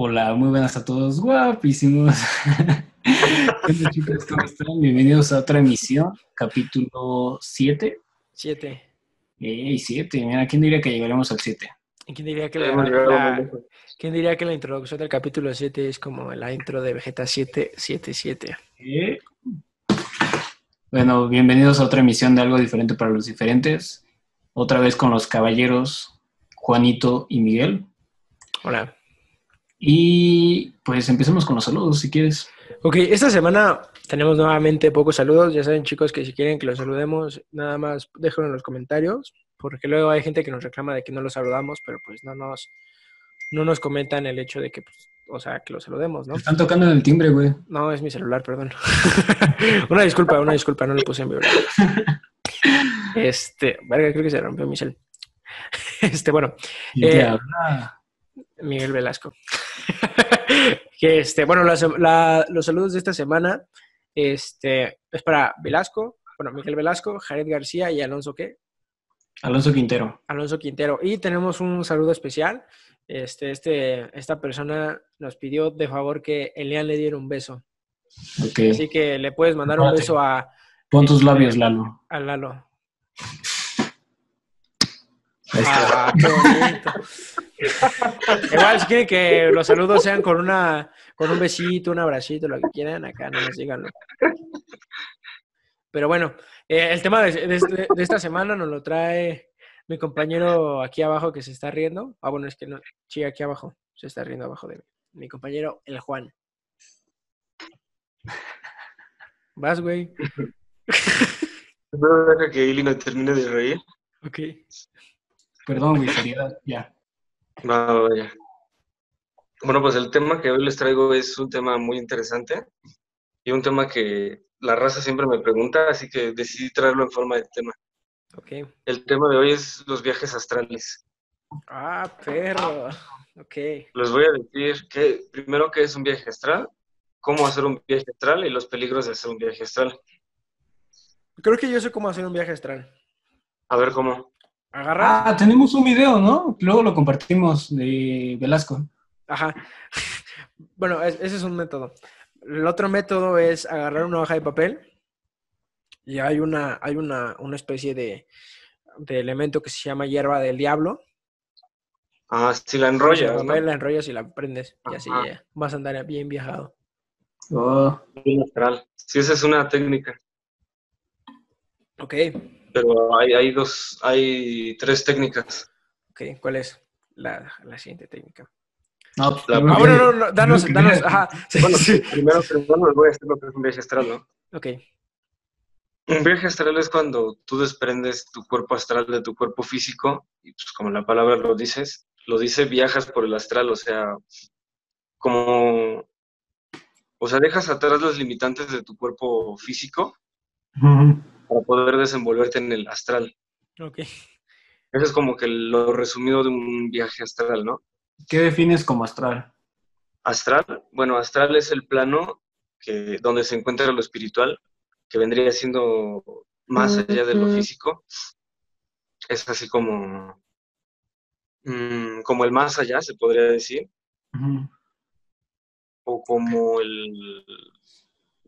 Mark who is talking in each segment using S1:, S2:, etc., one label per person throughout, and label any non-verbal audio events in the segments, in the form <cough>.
S1: Hola, muy buenas a todos, guapísimos. <laughs> Hola chicos, ¿cómo están? Bienvenidos a otra emisión, capítulo 7.
S2: Siete.
S1: ¡Ey, 7! Mira, ¿quién diría que llegaremos al 7?
S2: ¿Y quién diría que la, quién diría que la introducción del capítulo 7 es como la intro de Vegeta 7, 7, 7?
S1: Eh, Bueno, bienvenidos a otra emisión de algo diferente para los diferentes. Otra vez con los caballeros Juanito y Miguel.
S2: Hola.
S1: Y pues empecemos con los saludos, si quieres.
S2: Ok, esta semana tenemos nuevamente pocos saludos. Ya saben, chicos, que si quieren que los saludemos, nada más déjenlo en los comentarios, porque luego hay gente que nos reclama de que no los saludamos, pero pues no nos, no nos comentan el hecho de que, pues, o sea, que los saludemos, ¿no?
S1: Están tocando en el timbre, güey.
S2: No, es mi celular, perdón. <laughs> una disculpa, una disculpa, no le puse en vibrador. Este, verga, creo que se rompió mi cel. <laughs> Este, bueno,
S1: ¿Y
S2: Eh? Miguel Velasco. <laughs> que este, bueno, la sem- la- los saludos de esta semana, este, es para Velasco, bueno, Miguel Velasco, Jared García y Alonso ¿qué?
S1: Alonso Quintero.
S2: Alonso Quintero. Y tenemos un saludo especial. Este, este, esta persona nos pidió de favor que Elian le diera un beso. Así que le puedes mandar un beso a,
S1: Pon tus labios, Lalo.
S2: a Lalo.
S1: Ahí está.
S2: Ah, qué bonito. Igual, si quieren que los saludos sean con una con un besito, un abracito, lo que quieran, acá no nos díganlo. Pero bueno, eh, el tema de, de este- de esta semana nos lo trae mi compañero aquí abajo que se está riendo. Ah, bueno, es que no, sí, aquí abajo, se está riendo abajo de mí. Mi compañero, el Juan. Vas, güey.
S3: Espero deja que Ili me termine de reír.
S2: Ok.
S1: Perdón, güey, seriedad. Ya.
S3: Va, vaya. Bueno, pues el tema que hoy les traigo es un tema muy interesante y un tema que la raza siempre me pregunta, así que decidí traerlo en forma de tema.
S2: Ok.
S3: El tema de hoy es los viajes astrales.
S2: Ah, perro. Ok.
S3: Les voy a decir que primero qué es un viaje astral, cómo hacer un viaje astral y los peligros de hacer un viaje astral.
S2: Creo que yo sé cómo hacer un viaje astral.
S3: A ver cómo.
S2: Agarra.
S1: Ah, tenemos un video, ¿no? Luego lo compartimos de Velasco.
S2: Ajá. <laughs> Bueno, es- ese es un método. El otro método es agarrar una hoja de papel y hay una, hay una, una especie de, de elemento que se llama hierba del diablo.
S3: Ah, si la enrollas,
S2: papel La enrollas y la prendes y así ya vas a andar bien viajado.
S1: Oh.
S3: Sí, esa es una técnica.
S2: Ok,
S3: Pero hay, hay dos, hay tres técnicas.
S2: ok. ¿Cuál es la, la siguiente técnica?
S1: no,
S3: La-
S2: Ah, bueno, no, no, danos, danos, ajá. <laughs> Sí,
S3: Bueno,
S2: sí.
S3: primero, primero les voy a hacer lo que es un viaje astral, ¿no?
S2: Ok,
S3: Un viaje astral es cuando tú desprendes tu cuerpo astral de tu cuerpo físico y pues como la palabra lo dices, lo dice viajas por el astral, o sea, como, o sea, dejas atrás los limitantes de tu cuerpo físico
S1: Ujú.
S3: Para poder desenvolverte en el astral.
S2: ok.
S3: Eso es como que lo resumido de un viaje astral, ¿no?
S1: ¿Qué defines como astral?
S3: Astral, bueno, astral es el plano que, donde se encuentra lo espiritual, que vendría siendo más allá de lo físico. Es así como, mm, como el más allá, se podría decir, o como el,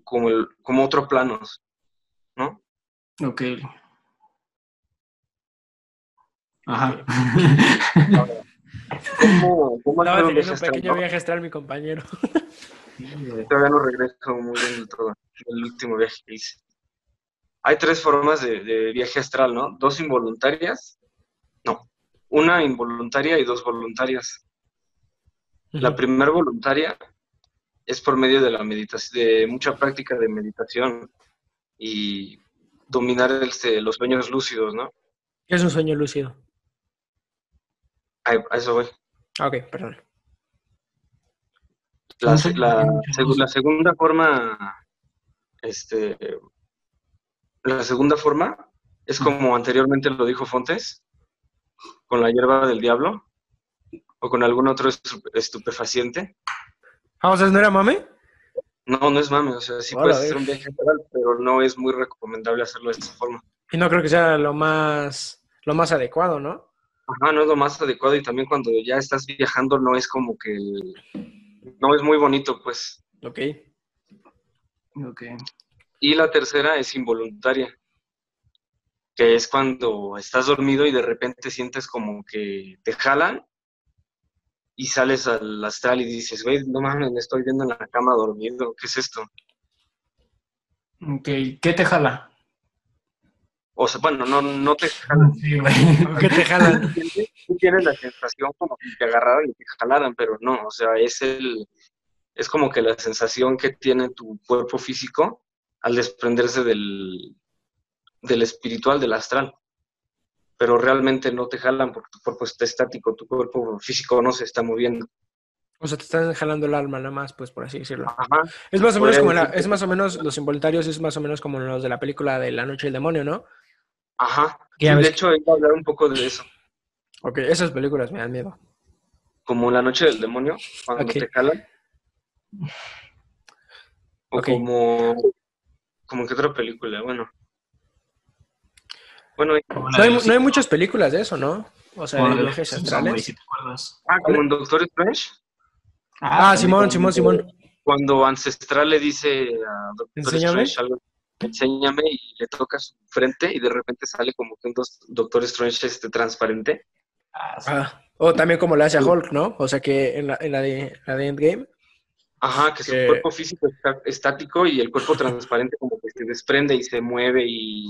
S3: como el, como otro plano, ¿no?
S1: Ok. Ajá.
S3: ¿Cómo, cómo
S2: Estaba
S3: hacer un
S2: pequeño
S3: no?
S2: viaje astral mi compañero.
S3: Todavía no regreso muy bien del todo, del último viaje que hice. Hay tres formas de, de viaje astral, ¿no? Dos involuntarias, no, una involuntaria y dos voluntarias. La primera voluntaria es por medio de la meditación, de mucha práctica de meditación y dominar este, los sueños lúcidos, ¿no?
S2: ¿Qué es un sueño lúcido?
S3: A, eso voy.
S2: Ah, Ok, perdón.
S3: La, la, segunda forma, este, la segunda forma es como anteriormente lo dijo Fontes, con la hierba del diablo o con algún otro estu- estupefaciente.
S2: Ah, o sea, ¿no era mame?
S3: No, no es mame, o sea, sí
S2: Hola,
S3: puedes hacer un viaje astral, pero no es muy recomendable hacerlo de esta forma.
S2: Y no creo que sea lo más, lo más adecuado, ¿no?
S3: Ajá, no es lo más adecuado y también cuando ya estás viajando no es como que no es muy bonito, pues.
S2: Ok.
S1: Ok.
S3: Y la tercera es involuntaria, que es cuando estás dormido y de repente sientes como que te jalan y sales al astral y dices, güey, no mames, me estoy viendo en la cama dormido, ¿qué es esto?
S1: Ok, ¿qué te jala?
S3: O sea, bueno, no, no te jalan.
S1: Sí, güey. <laughs>
S2: ¿Qué te jalan?
S3: Tú tienes la sensación como que te agarraran y te jalaran, pero no, o sea, es el, es como que la sensación que tiene tu cuerpo físico al desprenderse del, del espiritual, del astral. Pero realmente no te jalan porque tu cuerpo está estático, tu cuerpo físico no se está moviendo.
S2: O sea, te están jalando el alma nada más, pues por así decirlo.
S3: Ajá.
S2: Es más o menos como la, es más o menos los involuntarios es más o menos como los de la película de La Noche del Demonio, ¿no?
S3: Ajá.
S2: Ves
S3: de hecho, iba a hablar un poco de eso.
S2: Ok, esas películas me dan miedo.
S3: Como La Noche del Demonio, cuando
S2: Ok.
S3: te jalan. O
S2: Ok.
S3: como. Como que otra película, bueno. Bueno,
S2: No
S1: la
S2: hay, no hay muchas películas de eso, ¿no? O sea,
S1: como
S2: de
S1: la
S2: viajes astrales.
S1: si te acuerdas.
S3: ah, como en Doctor Strange,
S2: Ah,
S1: también
S2: Simón,
S1: cuando-
S2: Simón, Simón.
S3: cuando Ancestral le dice a Doctor
S2: Enséñame.
S3: Strange algo, enséñame y le toca su frente y de repente sale como que un Doctor Strange este transparente.
S1: Ah, sí.
S2: Ah, o también como le hace a Hulk, ¿no? O sea que en la, en la, de, la de Endgame.
S3: Ajá, que su
S2: Que-
S3: cuerpo físico está estático y el cuerpo transparente como que se desprende y se mueve y,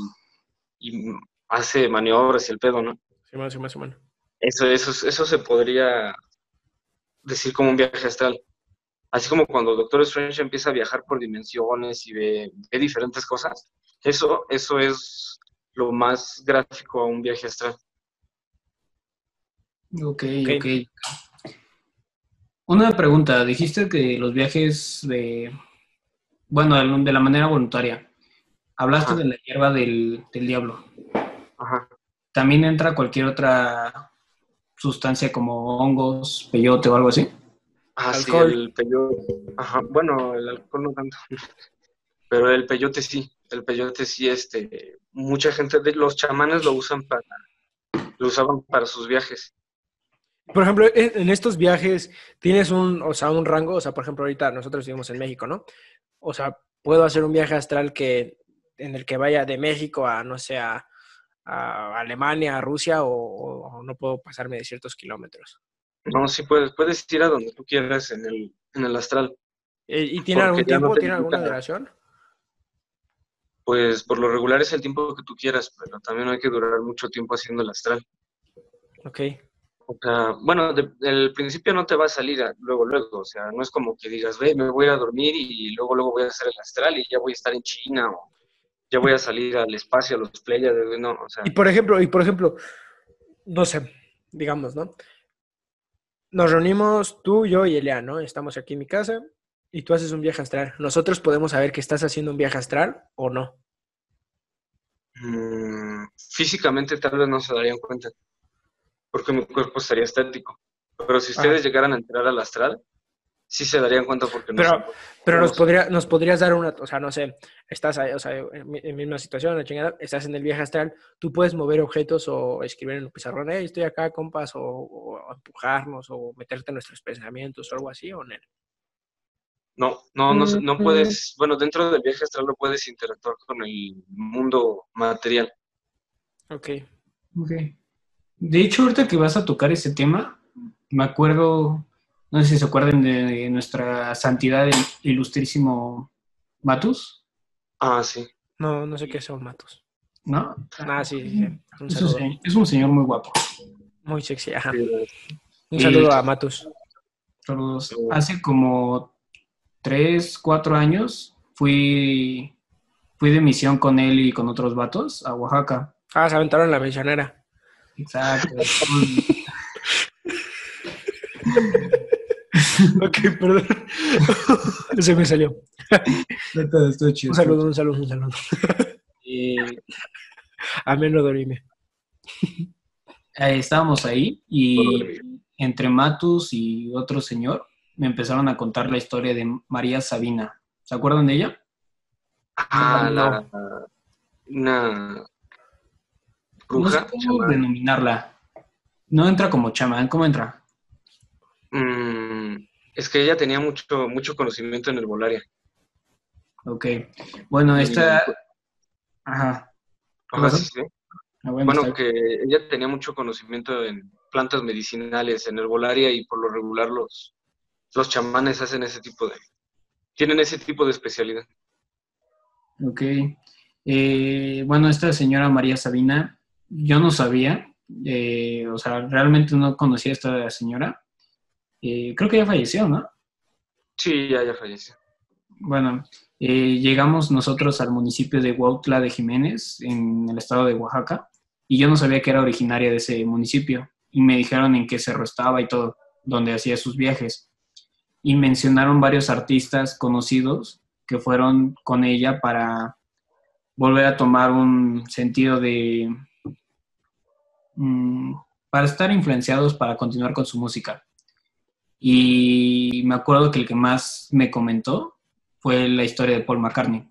S3: y hace maniobras y el pedo, ¿no?
S2: Simón, Simón, Simón.
S3: Eso, eso, eso se podría decir como un viaje astral. Así como cuando Doctor Strange empieza a viajar por dimensiones y ve, ve diferentes cosas, eso, eso es lo más gráfico a un viaje astral.
S1: Ok,
S2: Ok.
S1: ok. Una pregunta, dijiste que los viajes de, bueno, de de la manera voluntaria, hablaste
S3: Ajá.
S1: de la hierba del, del diablo.
S3: Ajá.
S1: ¿También entra cualquier otra sustancia como hongos, peyote o algo así?
S3: Ah, sí,
S2: Alcohol.
S3: el peyote. Ajá, bueno, el alcohol no tanto. <laughs> Pero el peyote sí, el peyote sí, este, mucha gente, de, los chamanes lo usan para, lo usaban para sus viajes.
S2: Por ejemplo, en, en estos viajes tienes un, o sea, un rango, o sea, por ejemplo, ahorita nosotros vivimos en México, ¿no? O sea, puedo hacer un viaje astral que en el que vaya de México a, no sé, a, a Alemania, a Rusia, o, o no puedo pasarme de ciertos kilómetros.
S3: No, sí puedes, puedes ir a donde tú quieras en el, en el astral.
S2: ¿Y tiene algún
S3: no
S2: tiempo? ¿Tiene alguna duración?
S3: Pues por lo regular es el tiempo que tú quieras, pero también no hay que durar mucho tiempo haciendo el astral.
S2: Ok.
S3: O sea, bueno, de- del principio no te va a salir a- luego, luego. O sea, no es como que digas, ve, me voy a dormir y luego, luego voy a hacer el astral y ya voy a estar en China o ya voy a salir al espacio, a los Pleiades, no, o sea,
S2: Y por ejemplo, y por ejemplo, no sé, digamos, ¿no? Nos reunimos tú, yo y Elia, ¿no? Estamos aquí en mi casa y tú haces un viaje astral. ¿Nosotros podemos saber que estás haciendo un viaje astral o no?
S3: mm, físicamente tal vez no se darían cuenta, porque mi cuerpo estaría estático. Pero si ustedes llegaran a entrar al astral, sí se darían cuenta porque no
S2: Pero-
S3: son-
S2: Pero nos, podría, nos podrías dar una, o sea, no sé, estás ahí, o sea, en, mi- en misma situación, la chingada, estás en el viaje astral, tú puedes mover objetos o escribir en un pizarrón, hey, estoy acá, compas, o, o empujarnos, o meterte en nuestros pensamientos, o algo así, o no.
S3: No, no, no, puedes, bueno, dentro del viaje astral no puedes interactuar con el mundo material.
S2: Ok.
S1: Ok. De hecho, ahorita que vas a tocar ese tema, me acuerdo, no sé si se acuerdan de nuestra santidad, el ilustrísimo Matus,
S3: Ah, sí.
S2: No, no sé qué son matos.
S1: ¿no?
S2: Ah, sí, sí, sí. Un
S1: Es un, es un señor muy guapo.
S2: Muy sexy, ajá.
S3: Sí,
S2: Un
S1: Y-
S2: saludo a Matus.
S1: Saludos. Hace como tres, cuatro años fui, fui de misión con él y con otros vatos a Oaxaca.
S2: Ah, se aventaron la misionera.
S1: Exacto. <laughs> <laughs>
S2: Ok, perdón. Se me salió.
S1: Chido.
S2: Un saludo, un saludo, un <laughs> saludo.
S1: Eh,
S2: A menos dorime.
S1: eh, estábamos ahí y entre Matus y otro señor me empezaron a contar la historia de María Sabina. ¿Se acuerdan de ella?
S3: Ah,
S2: No.
S3: la, una
S1: No sé cómo
S3: chamán.
S1: denominarla. No entra como chamán, ¿cómo entra?
S3: Mm, Es que ella tenía mucho, mucho conocimiento en el volaria.
S1: Ok. Bueno, esta... Ajá.
S3: Ajá, sí, sí. Ah, bueno, que ella tenía mucho conocimiento en plantas medicinales, en el volaria y por lo regular los, los chamanes hacen ese tipo de... tienen ese tipo de especialidad.
S1: Ok. Eh, bueno, esta señora María Sabina, yo no sabía, eh, o sea, realmente no conocía a esta señora. Eh, creo que ya falleció, ¿no?
S3: Sí, ya, ya falleció.
S1: Bueno, llegamos nosotros al municipio de Huautla de Jiménez, en el estado de Oaxaca, y yo no sabía que era originaria de ese municipio, y me dijeron en qué cerro estaba y todo, donde hacía sus viajes. Y mencionaron varios artistas conocidos que fueron con ella para volver a tomar un sentido de... Mm, para estar influenciados para continuar con su música. Y me acuerdo que el que más me comentó fue la historia de Paul McCartney.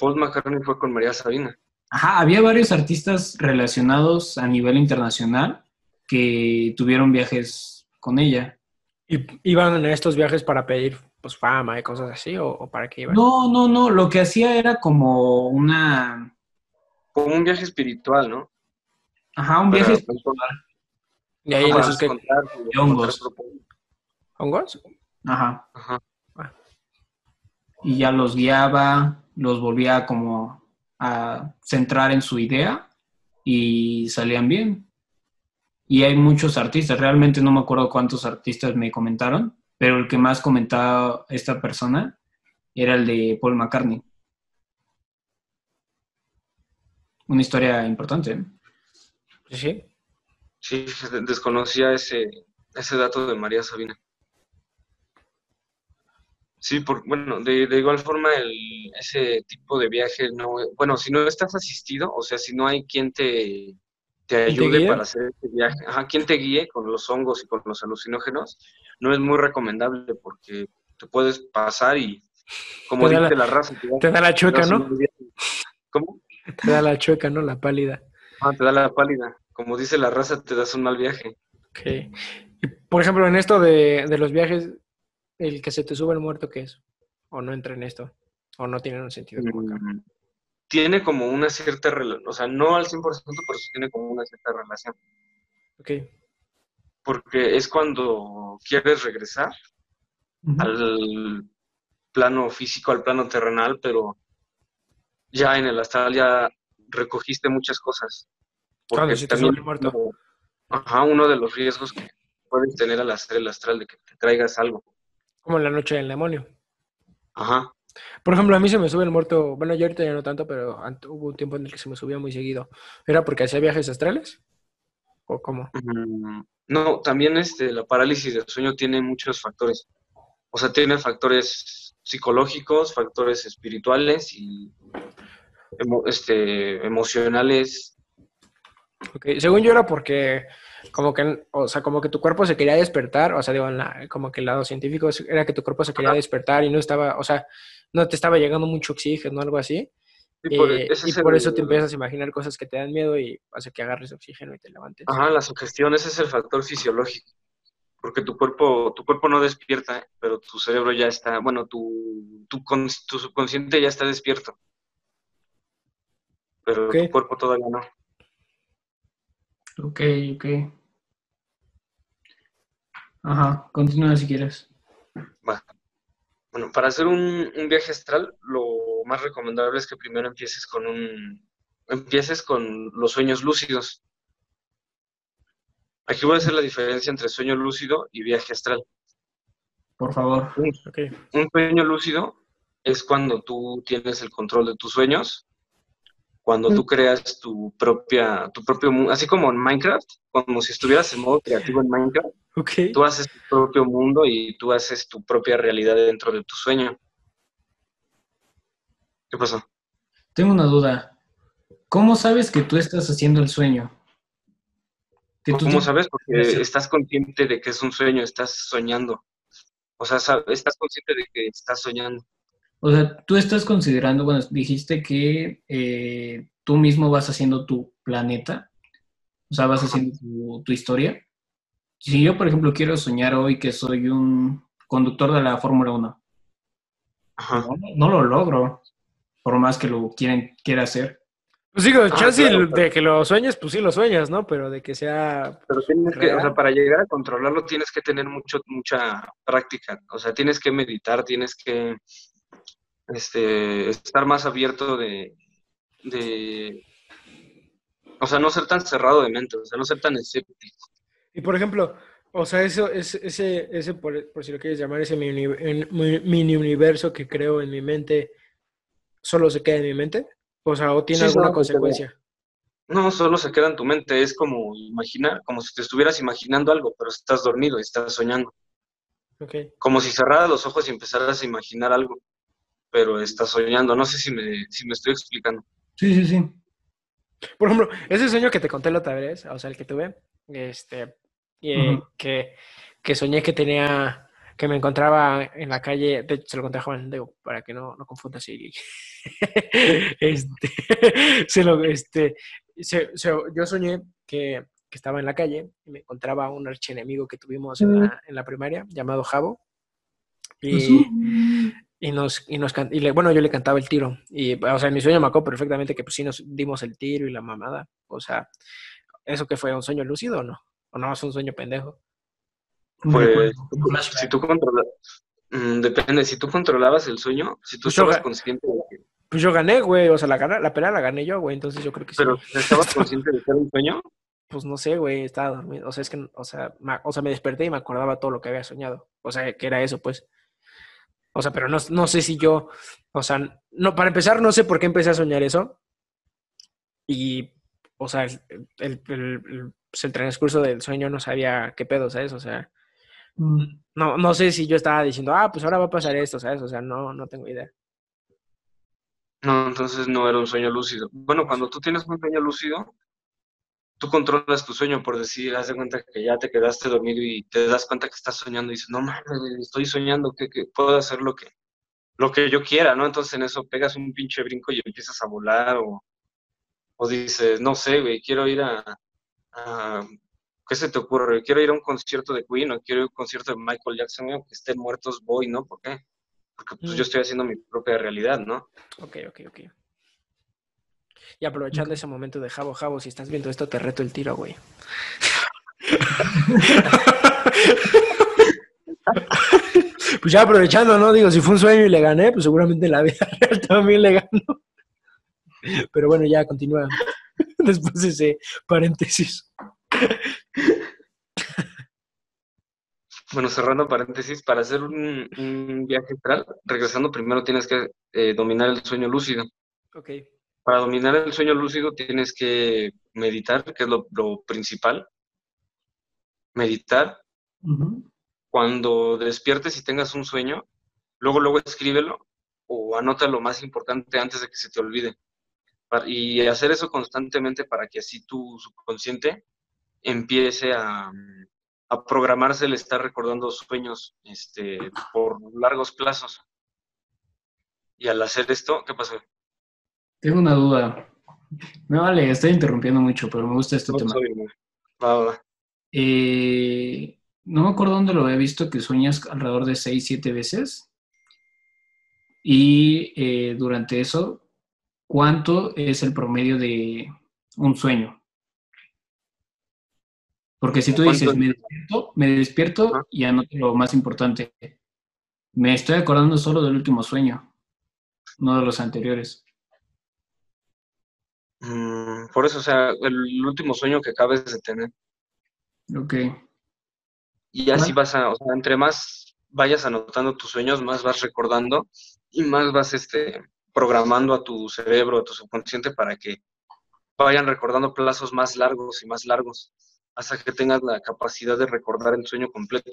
S3: Paul McCartney fue con María Sabina.
S1: Ajá, había varios artistas relacionados a nivel internacional que tuvieron viajes con ella.
S2: ¿Y iban en estos viajes para pedir pues, fama y cosas así? ¿O, para qué iban?
S1: No, no, no. Lo que hacía era como una.
S3: Como un viaje espiritual, ¿no?
S1: Ajá, un viaje espiritual.
S2: Y ahí en esos que.
S1: hongos.
S2: ¿Hongos?
S1: Ajá. Ajá. Y ya los guiaba, los volvía como a centrar en su idea y salían bien. Y hay muchos artistas, realmente no me acuerdo cuántos artistas me comentaron, pero el que más comentaba esta persona era el de Paul McCartney. Una historia importante. ¿eh?
S2: Sí.
S3: Sí, desconocía ese, ese dato de María Sabina. Sí, por, bueno, de, de igual forma el, ese tipo de viaje, no, bueno, si no estás asistido, o sea, si no hay quien te, te ayude para hacer este viaje, ajá, quien te guíe con los hongos y con los alucinógenos, no es muy recomendable porque te puedes pasar y, como dice la, raza,
S2: te, da la chueca, ¿no?
S3: ¿Cómo?
S2: Te da la chueca, ¿no? La pálida.
S3: Ah, te da la pálida. Como dice la raza, te das un mal viaje.
S2: Ok. Y, por ejemplo, en esto de, de los viajes, el que se te sube el muerto, ¿qué es? ¿O no entra en esto? ¿O no tiene un sentido como
S3: mm, Tiene como una cierta relación, o sea, no al 100%, pero sí tiene como una cierta relación.
S2: Ok
S3: porque es cuando quieres regresar al plano físico, al plano terrenal, pero ya en el astral ya recogiste muchas cosas.
S2: Porque si también muerto.
S3: ajá, uno de los riesgos que puedes tener al hacer el astral de que te traigas algo.
S2: Como en la noche del demonio.
S3: Ajá.
S2: Por ejemplo, a mí se me sube el muerto, bueno, yo ahorita ya no tanto, pero hubo un tiempo en el que se me subía muy seguido. ¿Era porque hacía viajes astrales? ¿O cómo?
S3: Mm, no, también este, la parálisis del sueño tiene muchos factores. O sea, tiene factores psicológicos, factores espirituales y este, emocionales.
S2: Okay. Según yo era porque como que, o sea, como que tu cuerpo se quería despertar, o sea, digo, como que el lado científico era que tu cuerpo se quería despertar y no estaba, o sea, no te estaba llegando mucho oxígeno o algo así. Y por, eh, y por eso te empiezas a imaginar cosas que te dan miedo y hace que agarres oxígeno y te levantes.
S3: Ajá, la sugestión, ese es el factor fisiológico. Porque tu cuerpo, tu cuerpo no despierta, pero tu cerebro ya está, bueno, tu, tu, tu subconsciente ya está despierto. Pero tu cuerpo todavía no.
S1: Ok, ok. Ajá, continúa si quieres.
S3: Va. Bueno, para hacer un, viaje astral, lo más recomendable es que primero empieces con un empieces con los sueños lúcidos. Aquí voy a hacer la diferencia entre sueño lúcido y viaje astral.
S1: Por favor.
S3: Un, un sueño lúcido es cuando tú tienes el control de tus sueños, cuando tú creas tu propia, tu propio mundo, así como en Minecraft, como si estuvieras en modo creativo en Minecraft, Tú haces tu propio mundo y tú haces tu propia realidad dentro de tu sueño. ¿Qué pasó?
S1: Tengo una duda. ¿Cómo sabes que tú estás haciendo el sueño?
S3: ¿Cómo sabes? Porque estás consciente de que es un sueño, estás soñando. O sea, estás consciente de que estás soñando.
S1: O sea, tú estás considerando, bueno, dijiste que eh, tú mismo vas haciendo tu planeta, o sea, vas haciendo tu historia. Si yo, por ejemplo, quiero soñar hoy que soy un conductor de la Fórmula 1,
S3: Ajá.
S1: no, no lo logro, por más que lo quieren, quiera hacer.
S2: Pues digo,
S3: Ah,
S2: chance
S3: claro,
S2: de que lo sueñes, pues sí lo sueñas, ¿no? Pero de que sea...
S3: Pero tienes que, o sea, para llegar a controlarlo tienes que tener mucho, mucha práctica. O sea, tienes que meditar, tienes que este, estar más abierto de, de, o sea, no ser tan cerrado de mente, o sea, no ser tan escéptico.
S2: Y por ejemplo, o sea, eso, es, ese, ese por, por si lo quieres llamar, ese mini, universo que creo en mi mente, ¿solo se queda en mi mente? O sea, ¿o tiene
S3: Sí,
S2: alguna consecuencia?
S3: No, solo se queda en tu mente, es como imaginar, como si te estuvieras imaginando algo, pero estás dormido y estás soñando.
S2: Ok.
S3: Como si cerraras los ojos y empezaras a imaginar algo, pero estás soñando. No sé si me, si me estoy explicando.
S1: Sí, sí, sí.
S2: Por ejemplo, ese sueño que te conté la otra vez, o sea, el que tuve, este, eh,
S1: Ujú.
S2: que, que soñé que tenía, que me encontraba en la calle, de hecho se lo conté a Juan, digo, para que no, no confundas <laughs> y este, <laughs> se lo, este, se- se- yo soñé que, que estaba en la calle y me encontraba un archienemigo que tuvimos en la, en la primaria, llamado Javo, y, y nos, y nos y le- bueno, yo le cantaba el tiro. Y, o sea, en mi sueño me acuerdo perfectamente que pues sí nos dimos el tiro y la mamada. O sea, ¿eso que fue un sueño lúcido o no? ¿O no es un sueño pendejo?
S3: Pues. Si tú controlas, mm, depende, si tú controlabas el sueño, si tú
S2: Pues
S3: estabas consciente de que,
S2: Pues yo gané, güey. O sea, la, la pelea la gané yo, güey. Entonces yo creo que sí.
S3: pero estabas <laughs> consciente de que era un sueño,
S2: Pues no sé, güey. Estaba dormido. O sea, es que, o sea, ma- o sea, me desperté y me acordaba todo lo que había soñado. O sea, que era eso, pues. O sea, pero no, no sé si yo, o sea, no, para empezar, no sé por qué empecé a soñar eso. Y, o sea, el, el, el- el- pues, el transcurso del sueño no sabía qué pedo, ¿sabes? O sea,
S1: Mm,
S2: no, no sé si yo estaba diciendo, ah, pues ahora va a pasar esto, ¿sabes? O sea, no, no tengo idea.
S3: no, entonces no era un sueño lúcido. Bueno, cuando tú tienes un sueño lúcido, tú controlas tu sueño, por decir, haz de cuenta que ya te quedaste dormido y te das cuenta que estás soñando y dices, no mames, estoy soñando, que, que puedo hacer lo que, lo que yo quiera, ¿no? Entonces en eso pegas un pinche brinco y empiezas a volar o, o dices, no sé, güey, quiero ir a, a- ¿qué se te ocurre? Quiero ir a un concierto de Queen o quiero ir a un concierto de Michael Jackson, aunque estén muertos, voy, ¿no? ¿Por qué? Porque pues
S2: Mm.
S3: yo estoy haciendo mi propia realidad, ¿no?
S2: Ok, ok, ok. Y aprovechando ese momento de Jabo, Jabo, si estás viendo esto, te reto el tiro, güey. <laughs> pues ya aprovechando, ¿no? Digo, si fue un sueño y le gané, pues seguramente en la vida <laughs> real también le gano. Pero bueno, ya continúa. <laughs> Después de ese paréntesis.
S3: Bueno, cerrando paréntesis, para hacer un, un viaje astral, regresando primero tienes que eh, dominar el sueño lúcido.
S2: Ok.
S3: Para dominar el sueño lúcido tienes que meditar, que es lo, lo principal. Meditar. Cuando despiertes y tengas un sueño, luego, luego escríbelo o anota lo más importante antes de que se te olvide. Y hacer eso constantemente para que así tu subconsciente empiece a, a programarse el estar recordando sueños este, por largos plazos. Y al hacer esto, ¿qué pasó?
S1: Tengo una duda. Me vale, estoy interrumpiendo mucho, pero me gusta este
S3: No
S1: tema.
S3: soy, ¿no?
S1: Eh, no me acuerdo dónde lo había visto, que sueñas alrededor de 6, 7 veces. Y eh, durante eso, ¿cuánto es el promedio de un sueño? Porque si tú dices, me despierto, me despierto
S3: Ajá.
S1: y anoto lo más importante. Me estoy acordando solo del último sueño, no de los anteriores.
S3: Mm, por eso, o sea, el último sueño que acabes de tener.
S1: Ok.
S3: Y así
S1: Ah.
S3: vas a, o sea, entre más vayas anotando tus sueños, más vas recordando y más vas este, programando a tu cerebro, a tu subconsciente para que vayan recordando plazos más largos y más largos hasta que tengas la capacidad de recordar el sueño completo.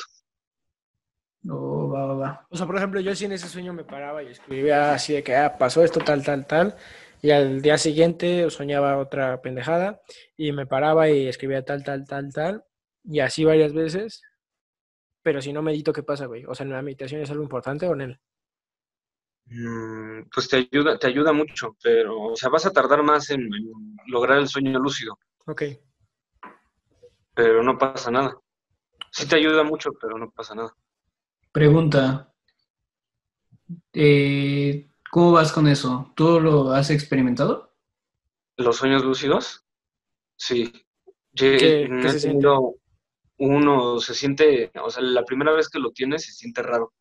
S1: Oh, va, va, va.
S2: O sea, por ejemplo, yo sí en ese sueño me paraba y escribía así de que ah, pasó esto, tal, tal, tal. Y al día siguiente soñaba otra pendejada y me paraba y escribía tal, tal, tal, tal. Y así varias veces. Pero si no medito, ¿qué pasa, güey? O sea, ¿en la meditación es algo importante o en él?
S3: Mm, Pues te ayuda, te ayuda mucho, pero, o sea, vas a tardar más en, en lograr el sueño lúcido,
S2: Ok.
S3: pero no pasa nada. Sí te ayuda mucho, pero no pasa nada.
S1: Pregunta. Eh, ¿Cómo vas con eso? ¿Tú lo has experimentado?
S3: ¿Los sueños lúcidos? Sí.
S2: ¿Qué- qué
S3: no he
S2: se siente?
S3: tenido uno, se siente, o sea, la primera vez que lo tienes se siente raro.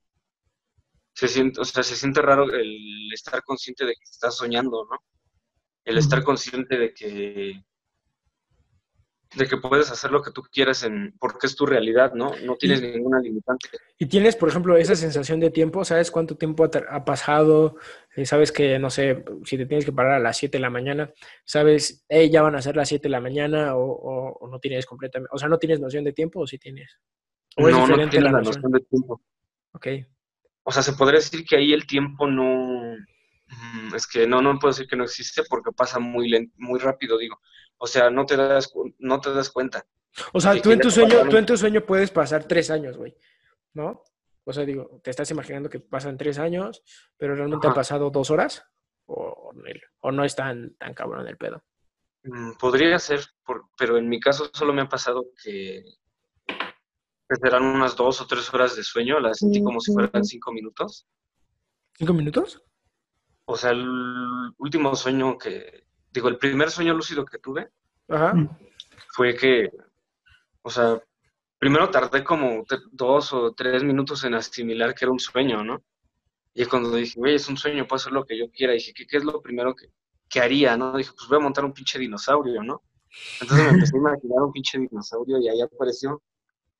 S3: Se siente, o sea, se siente raro el estar consciente de que estás soñando, ¿no? El estar consciente de que de que puedes hacer lo que tú quieras en porque es tu realidad, ¿no? No tienes ninguna limitante.
S2: Y tienes, por ejemplo, esa sensación de tiempo, ¿sabes cuánto tiempo ha, ha pasado? Eh, sabes que, no sé, si te tienes que parar a las 7 de la mañana, ¿sabes, hey, ya van a ser las 7 de la mañana o, o- o no tienes completamente, o sea, no tienes noción de tiempo o sí tienes? ¿O
S3: No, no tienes
S2: la
S3: la
S2: noción?
S3: noción de tiempo.
S2: Ok.
S3: O sea, se podría decir que ahí el tiempo no. mm, Es que no, no puedo decir que no existe porque pasa muy lento, muy rápido, digo. O sea, no te das, no te das cuenta.
S2: O sea, tú en tu sueño, tú en tu sueño puedes pasar tres años, güey, ¿no? O sea, digo, te estás imaginando que pasan tres años, pero realmente han pasado dos horas, o, o no es tan, tan cabrón el pedo.
S3: Mm, Podría ser, por- pero en mi caso solo me ha pasado que, que serán unas dos o tres horas de sueño, las sentí como si fueran cinco minutos.
S2: ¿Cinco minutos?
S3: O sea, el último sueño que, digo, el primer sueño lúcido que tuve
S2: Ajá.
S1: Mm.
S3: fue que, o sea, primero tardé como dos o tres minutos en asimilar que era un sueño, ¿no? Y cuando dije, güey, es un sueño, puedo hacer lo que yo quiera, dije, ¿qué, qué es lo primero que, que haría, no? Dije, pues voy a montar un pinche dinosaurio, ¿no? Entonces me empecé a imaginar un pinche dinosaurio y ahí apareció.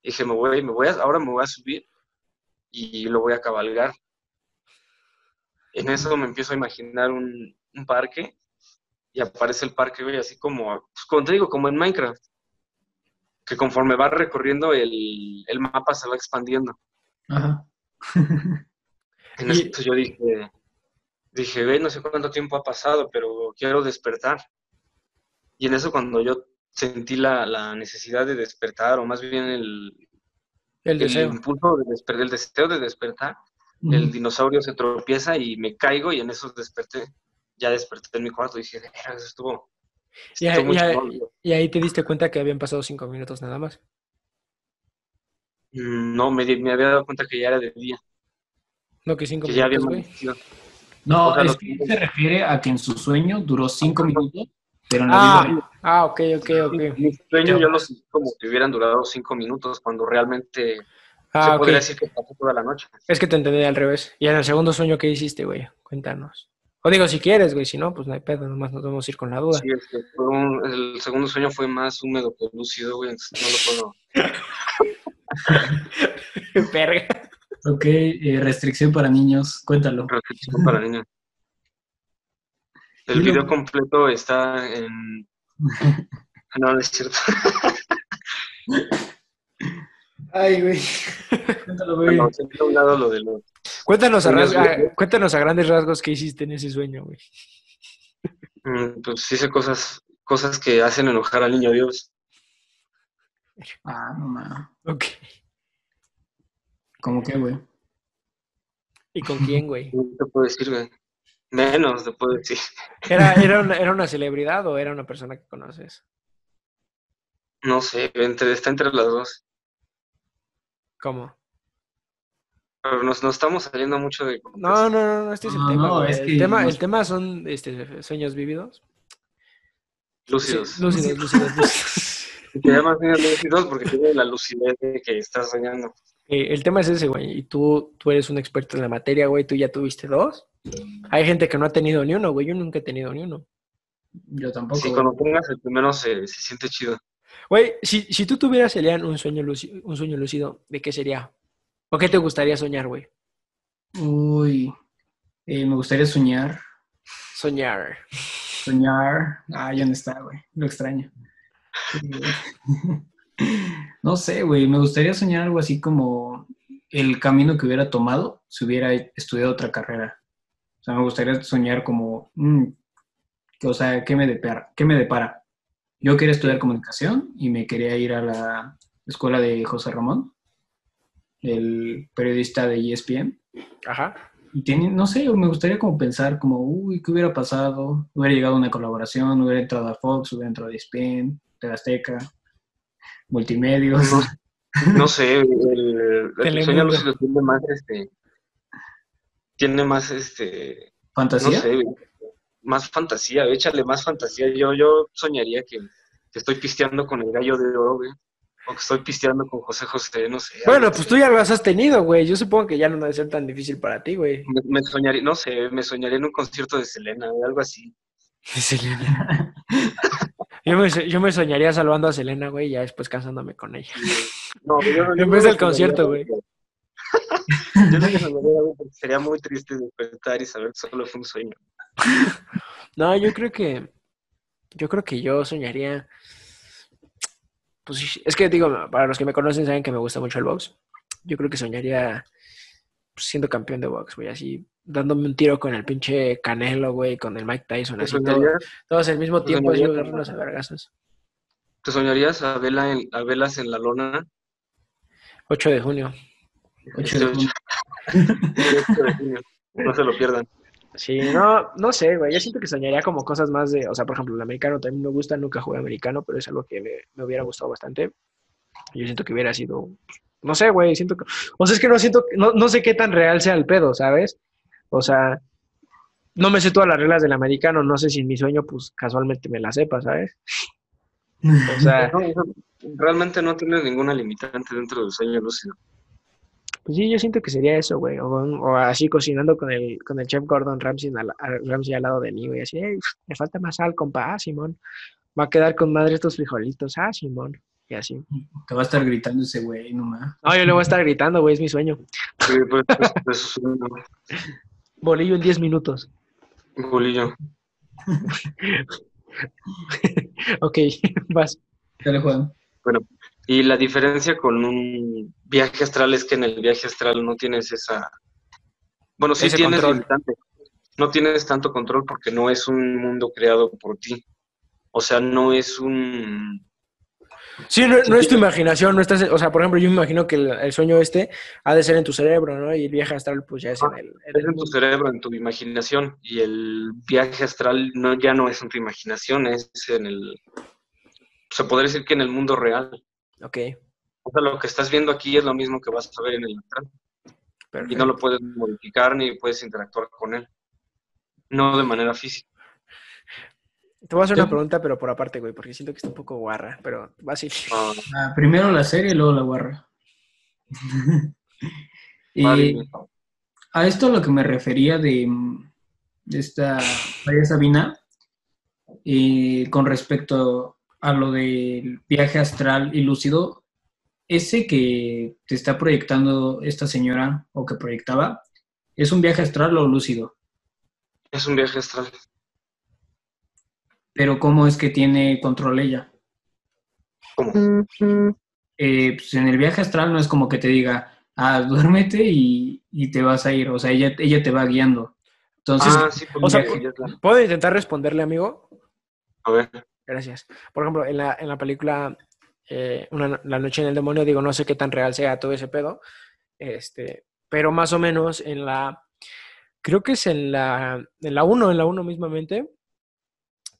S3: Dije, me voy, me voy a, ahora me voy a subir y lo voy a cabalgar. En eso me empiezo a imaginar un, un parque y aparece el parque, güey, así como, pues como te digo, como en Minecraft, que conforme va recorriendo el, el mapa se va expandiendo.
S1: Ajá. <laughs>
S3: En
S2: Y-
S3: eso pues, yo dije, dije, güey, no sé cuánto tiempo ha pasado, pero quiero despertar. Y en eso cuando yo sentí la, la necesidad de despertar, o más bien el,
S2: El
S3: el
S2: deseo.
S3: impulso de despertar, el deseo de despertar, el dinosaurio se tropieza y me caigo y en eso desperté. Ya desperté en mi cuarto y dije, "Verga, eso estuvo,
S2: Y,
S3: estuvo
S2: ahí-
S3: muy
S2: y ahí-
S3: chingón".
S2: y ahí te diste cuenta que habían pasado cinco minutos nada más.
S3: Mm, No, me, había dado cuenta que ya era de día,
S2: No que cinco
S3: que ya había
S2: minutos, güey.
S3: amanecido.
S1: No,
S3: O sea,
S1: es que se refiere a que en su sueño duró cinco minutos, pero en la
S2: Ah,
S1: vida
S2: ah, ok, ok, ok.
S3: Mi sueño yo lo sentí como que hubieran durado cinco minutos, cuando realmente
S2: Ah,
S3: se
S2: ok.
S3: podría decir que pasó toda la noche.
S2: Es que te entendí al revés. Y en el segundo sueño, ¿qué hiciste, güey? Cuéntanos. O digo, si quieres, güey, si no, pues no hay pedo, nomás nos vamos a ir con la duda.
S3: Sí, este, fue un- el segundo sueño fue más húmedo que lúcido, güey, entonces no lo puedo. <laughs>
S2: Verga.
S1: Ok, eh, restricción para niños, cuéntalo.
S3: reflexión para niños. El video completo está en. <laughs> No, no es cierto.
S1: Ay, güey. <laughs> Cuéntalo, güey.
S3: Bueno, siempre a un lado lo de los.
S2: Cuéntanos a, cuéntanos grandes rasgos qué hiciste en ese sueño, güey.
S3: mm, Pues hice cosas, cosas que hacen enojar al niño Dios.
S1: Ah, no mames.
S2: Ok.
S1: ¿Cómo que, güey?
S2: ¿Y con quién, güey? <laughs>
S3: No te puedo decir, güey. Menos te puedo decir.
S2: ¿Era, era, una, ¿Era una celebridad o era una persona que conoces?
S3: No sé, entre, está entre las dos.
S2: ¿Cómo?
S3: Pero nos, nos estamos saliendo mucho de.
S2: No, no, no, no, este es el
S1: No,
S2: tema.
S1: no,
S2: güey.
S1: es
S2: el,
S1: que
S2: tema
S1: nos-
S2: el tema son este, sueños vívidos.
S3: Lúcidos.
S2: Sí, lúcidos, lúcidos, lúcidos. <laughs>
S3: Te llamas niños lúcidos porque tienes la lucidez de que estás soñando.
S2: Eh, el tema es ese, güey. Y tú, tú eres un experto en la materia, güey. Tú ya tuviste dos. Hay gente que no ha tenido ni uno, güey. Yo nunca he tenido ni uno.
S1: Yo tampoco.
S3: Sí,
S1: güey.
S3: cuando pongas el primero se, se siente chido.
S2: Güey, si, si tú tuvieras, Elian, un sueño, lúcido, un sueño lúcido, ¿de qué sería? ¿O qué te gustaría soñar, güey?
S1: Uy, eh, me gustaría soñar.
S2: Soñar.
S1: Soñar. Ah, ya no está, güey. Lo extraño. <laughs> No sé, güey. Me gustaría soñar algo así como el camino que hubiera tomado si hubiera estudiado otra carrera. O sea, me gustaría soñar como, mm, que, o sea, ¿qué me, depara, ¿qué me depara? Yo quería estudiar comunicación y me quería ir a la escuela de José Ramón, el periodista de ESPN.
S2: Ajá.
S1: Y tiene, no sé, me gustaría como pensar como, uy, ¿qué hubiera pasado? Hubiera llegado una colaboración, hubiera entrado a Fox, hubiera entrado a ESPN, TV Azteca, Multimedios.
S3: No, No sé, el, el sueño lúcido tiene más, este, tiene más, este, no
S1: ¿Fantasía?
S3: sé, más fantasía, échale más fantasía. Yo, yo soñaría que, que estoy pisteando con el gallo de oro, güey. O que estoy pisteando con José José, no sé.
S2: Bueno, pues
S3: así.
S2: tú ya lo has tenido, güey. Yo supongo que ya no debe ser tan difícil para ti, güey.
S3: Me, me soñaría, no sé, me soñaría en un concierto de Selena, güey, algo así. <laughs>
S2: Selena. Yo me, yo me soñaría salvando a Selena, güey, y ya después casándome con ella.
S3: No, yo, <laughs>
S2: En
S3: no
S2: vez
S3: me
S2: del concierto, güey. <laughs>
S3: Yo no me soñaría, güey, porque sería muy triste despertar y saber que solo fue un sueño.
S2: No, yo creo que. Yo creo que yo soñaría. Pues sí, es que digo, para los que me conocen saben que me gusta mucho el box. Yo creo que soñaría pues, siendo campeón de box, güey, así dándome un tiro con el pinche Canelo, güey, con el Mike Tyson,
S3: ¿Te
S2: así todo- todos al mismo tiempo, a
S3: con-
S2: vergazos.
S3: te soñarías a, vela en, a velas en la lona?
S2: 8 de junio.
S1: Ocho de
S3: Este,
S1: junio. <laughs>
S3: 8 de junio. No se lo pierdan.
S2: Sí, no, no sé, güey. Yo siento que soñaría como cosas más de, o sea, por ejemplo, el americano también me gusta, nunca jugué americano, pero es algo que me, me hubiera gustado bastante. Yo siento que hubiera sido, no sé, güey, siento que, o sea, es que no siento, que- no, no sé qué tan real sea el pedo, ¿sabes? O sea, no me sé todas las reglas del americano, no sé si en mi sueño, pues, casualmente me las sepa, ¿sabes? <laughs> O sea,
S3: No, o sea, realmente no tienes ninguna limitante dentro del sueño lúcido.
S2: Pues sí, yo siento que sería eso, güey, o, o así cocinando con el, con el chef Gordon Ramsay, al, al- Ramsay al lado de mí, güey, así, "Ey, me falta más sal, compa, ah, Simón, va a quedar con madre estos frijolitos, ah, Simón, y así.
S1: Te va a estar gritando ese güey, nomás.
S2: No, yo le voy a estar gritando, güey, es mi sueño.
S3: Sí, pues, pues, pues, un
S2: Bolillo en 10 minutos.
S3: bolillo. <laughs>
S2: ok, <laughs> vas.
S1: Dale, Juan.
S3: Y la diferencia con un viaje astral es que en el viaje astral no tienes esa... Bueno, sí
S2: Ese
S3: tienes limitante. No tienes tanto control porque no es un mundo creado por ti. O sea, no es un...
S2: Sí, no, no es tu imaginación, no estás, o sea, por ejemplo, yo me imagino que el, el sueño este ha de ser en tu cerebro, ¿no? Y el viaje astral, pues ya es en el, en
S3: Es en tu cerebro, en tu imaginación. Y el viaje astral no, ya no es en tu imaginación, es en el... Se podría decir que en el mundo real.
S2: Ok,
S3: O sea, lo que estás viendo aquí es lo mismo que vas a ver en el astral. Y no lo puedes modificar ni puedes interactuar con él. No de manera física.
S2: Te voy a hacer una pregunta, pero por aparte, güey, porque siento que está un poco guarra, pero va así.
S3: Ah,
S1: Ah, primero la serie y luego la guarra. <laughs> y
S3: Vale.
S1: a esto a lo que me refería de, de esta María Sabina, eh, con respecto a lo del viaje astral y lúcido, ese que te está proyectando esta señora o que proyectaba, ¿es un viaje astral o lúcido?
S3: es un viaje astral.
S1: Pero ¿cómo es que tiene control ella?
S3: ¿Cómo?
S1: eh, pues en el viaje astral no es como que te diga, ah, duérmete y, y te vas a ir. O sea, ella, ella te va guiando. Entonces,
S3: Ah, sí,
S2: o sea. ¿Puedo intentar responderle, amigo?
S3: A ver.
S2: Gracias. Por ejemplo, en la, en la película eh, Una- La Noche en el Demonio, digo, no sé qué tan real sea todo ese pedo, este, pero más o menos en la, creo que es en la, en la 1, en la 1 mismamente,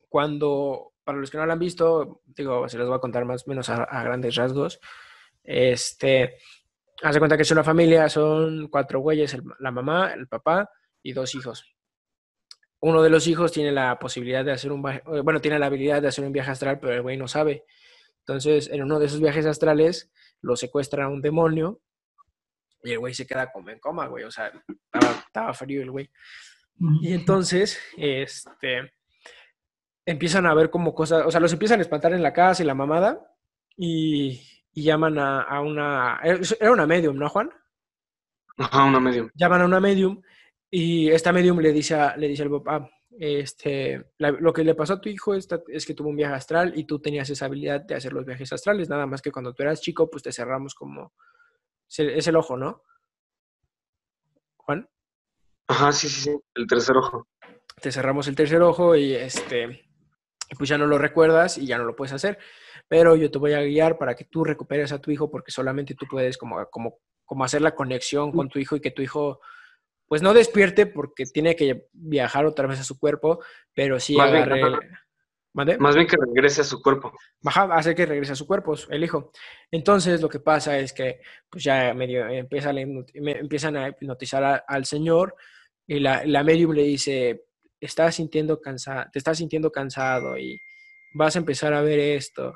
S2: cuando, para los que no la han visto, digo, se los voy a contar más o menos a, grandes rasgos, este, haz de cuenta que es una familia, son cuatro güeyes, la mamá, el papá y dos hijos uno de los hijos tiene la posibilidad de hacer un viaje, bueno, tiene la habilidad de hacer un viaje astral, pero el güey no sabe. Entonces, en uno de esos viajes astrales, lo secuestra un demonio y el güey se queda como en coma, güey. O sea, estaba, estaba frío el güey. Y entonces, este, empiezan a ver como cosas, o sea, los empiezan a espantar en la casa y la mamada y, y llaman a, a una, era una medium, ¿no, Juan?
S3: Ajá, una medium.
S2: llaman a una medium y esta medium le dice, a- le dice al papá, este, la- lo que le pasó a tu hijo esta- es que tuvo un viaje astral y tú tenías esa habilidad de hacer los viajes astrales, nada más que cuando tú eras chico, pues te cerramos como, es el ojo, ¿no? Juan,
S3: Ajá, sí, sí, sí. El tercer ojo.
S2: te cerramos el tercer ojo y este, pues ya no lo recuerdas y ya no lo puedes hacer, pero yo te voy a guiar para que tú recuperes a tu hijo porque solamente tú puedes como, como, como hacer la conexión con tu hijo y que tu hijo pues no despierte porque tiene que viajar otra vez a su cuerpo, pero sí
S3: Más
S2: agarre.
S3: Más bien que regrese a su cuerpo.
S2: Baja, hace que regrese a su cuerpo, el hijo. Entonces, lo que pasa es que, pues ya medio empiezan a hipnotizar a- al señor y la, la medium le dice, estás sintiendo cansado, te estás sintiendo cansado y vas a empezar a ver esto.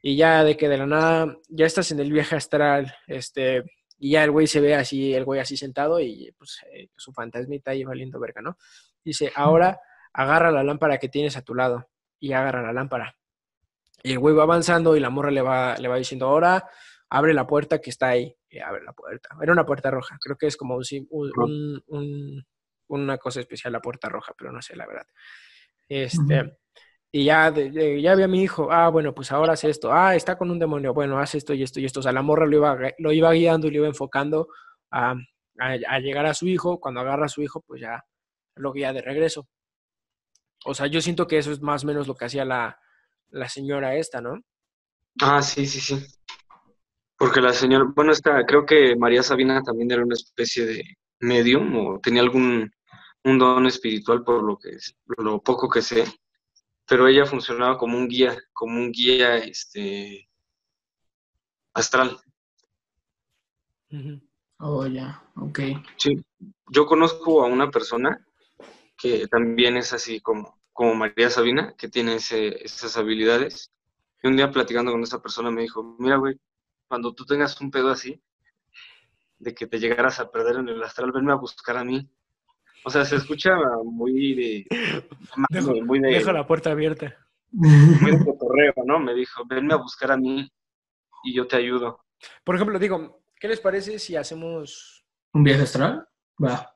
S2: Y ya de que de la nada, ya estás en el viaje astral, este, y ya el güey se ve así, el güey así sentado y pues eh, su fantasmita ahí valiendo verga, ¿no? Dice, ahora agarra la lámpara que tienes a tu lado y agarra la lámpara. Y el güey va avanzando y la morra le va, le va diciendo, ahora abre la puerta que está ahí. Y abre la puerta. Era una puerta roja. Creo que es como un, un- un- un- una cosa especial la puerta roja, pero no sé la verdad. Este. Y ya, de- ya vi mi hijo. Ah, bueno, pues ahora haz esto. Ah, está con un demonio. Bueno, haz esto y esto y esto. O sea, la morra lo iba, lo iba guiando y lo iba enfocando a, llegar a su hijo. Cuando agarra a su hijo, pues ya lo guía de regreso. O sea, yo siento que eso es más o menos lo que hacía la, la señora esta, ¿no?
S3: Ah, sí, sí, sí. Porque la señora, bueno, esta, creo que María Sabina también era una especie de medium o tenía algún don espiritual por lo que lo poco que sé, pero ella funcionaba como un guía, como un guía este astral.
S1: Oh, ya, ok.
S3: Sí, yo conozco a una persona que también es así como, como María Sabina, que tiene ese- esas habilidades. Y un día platicando con esa persona me dijo, mira, güey, cuando tú tengas un pedo así, de que te llegaras a perder en el astral, venme a buscar a mí. O sea, se escucha muy de...
S2: Dejo-
S3: muy de,
S2: Dejo la puerta abierta.
S3: muy de cotorreo, ¿no? Me dijo, venme a buscar a mí y yo te ayudo.
S2: Por ejemplo, digo, ¿qué les parece si hacemos
S1: ¿Un viaje astral? Va.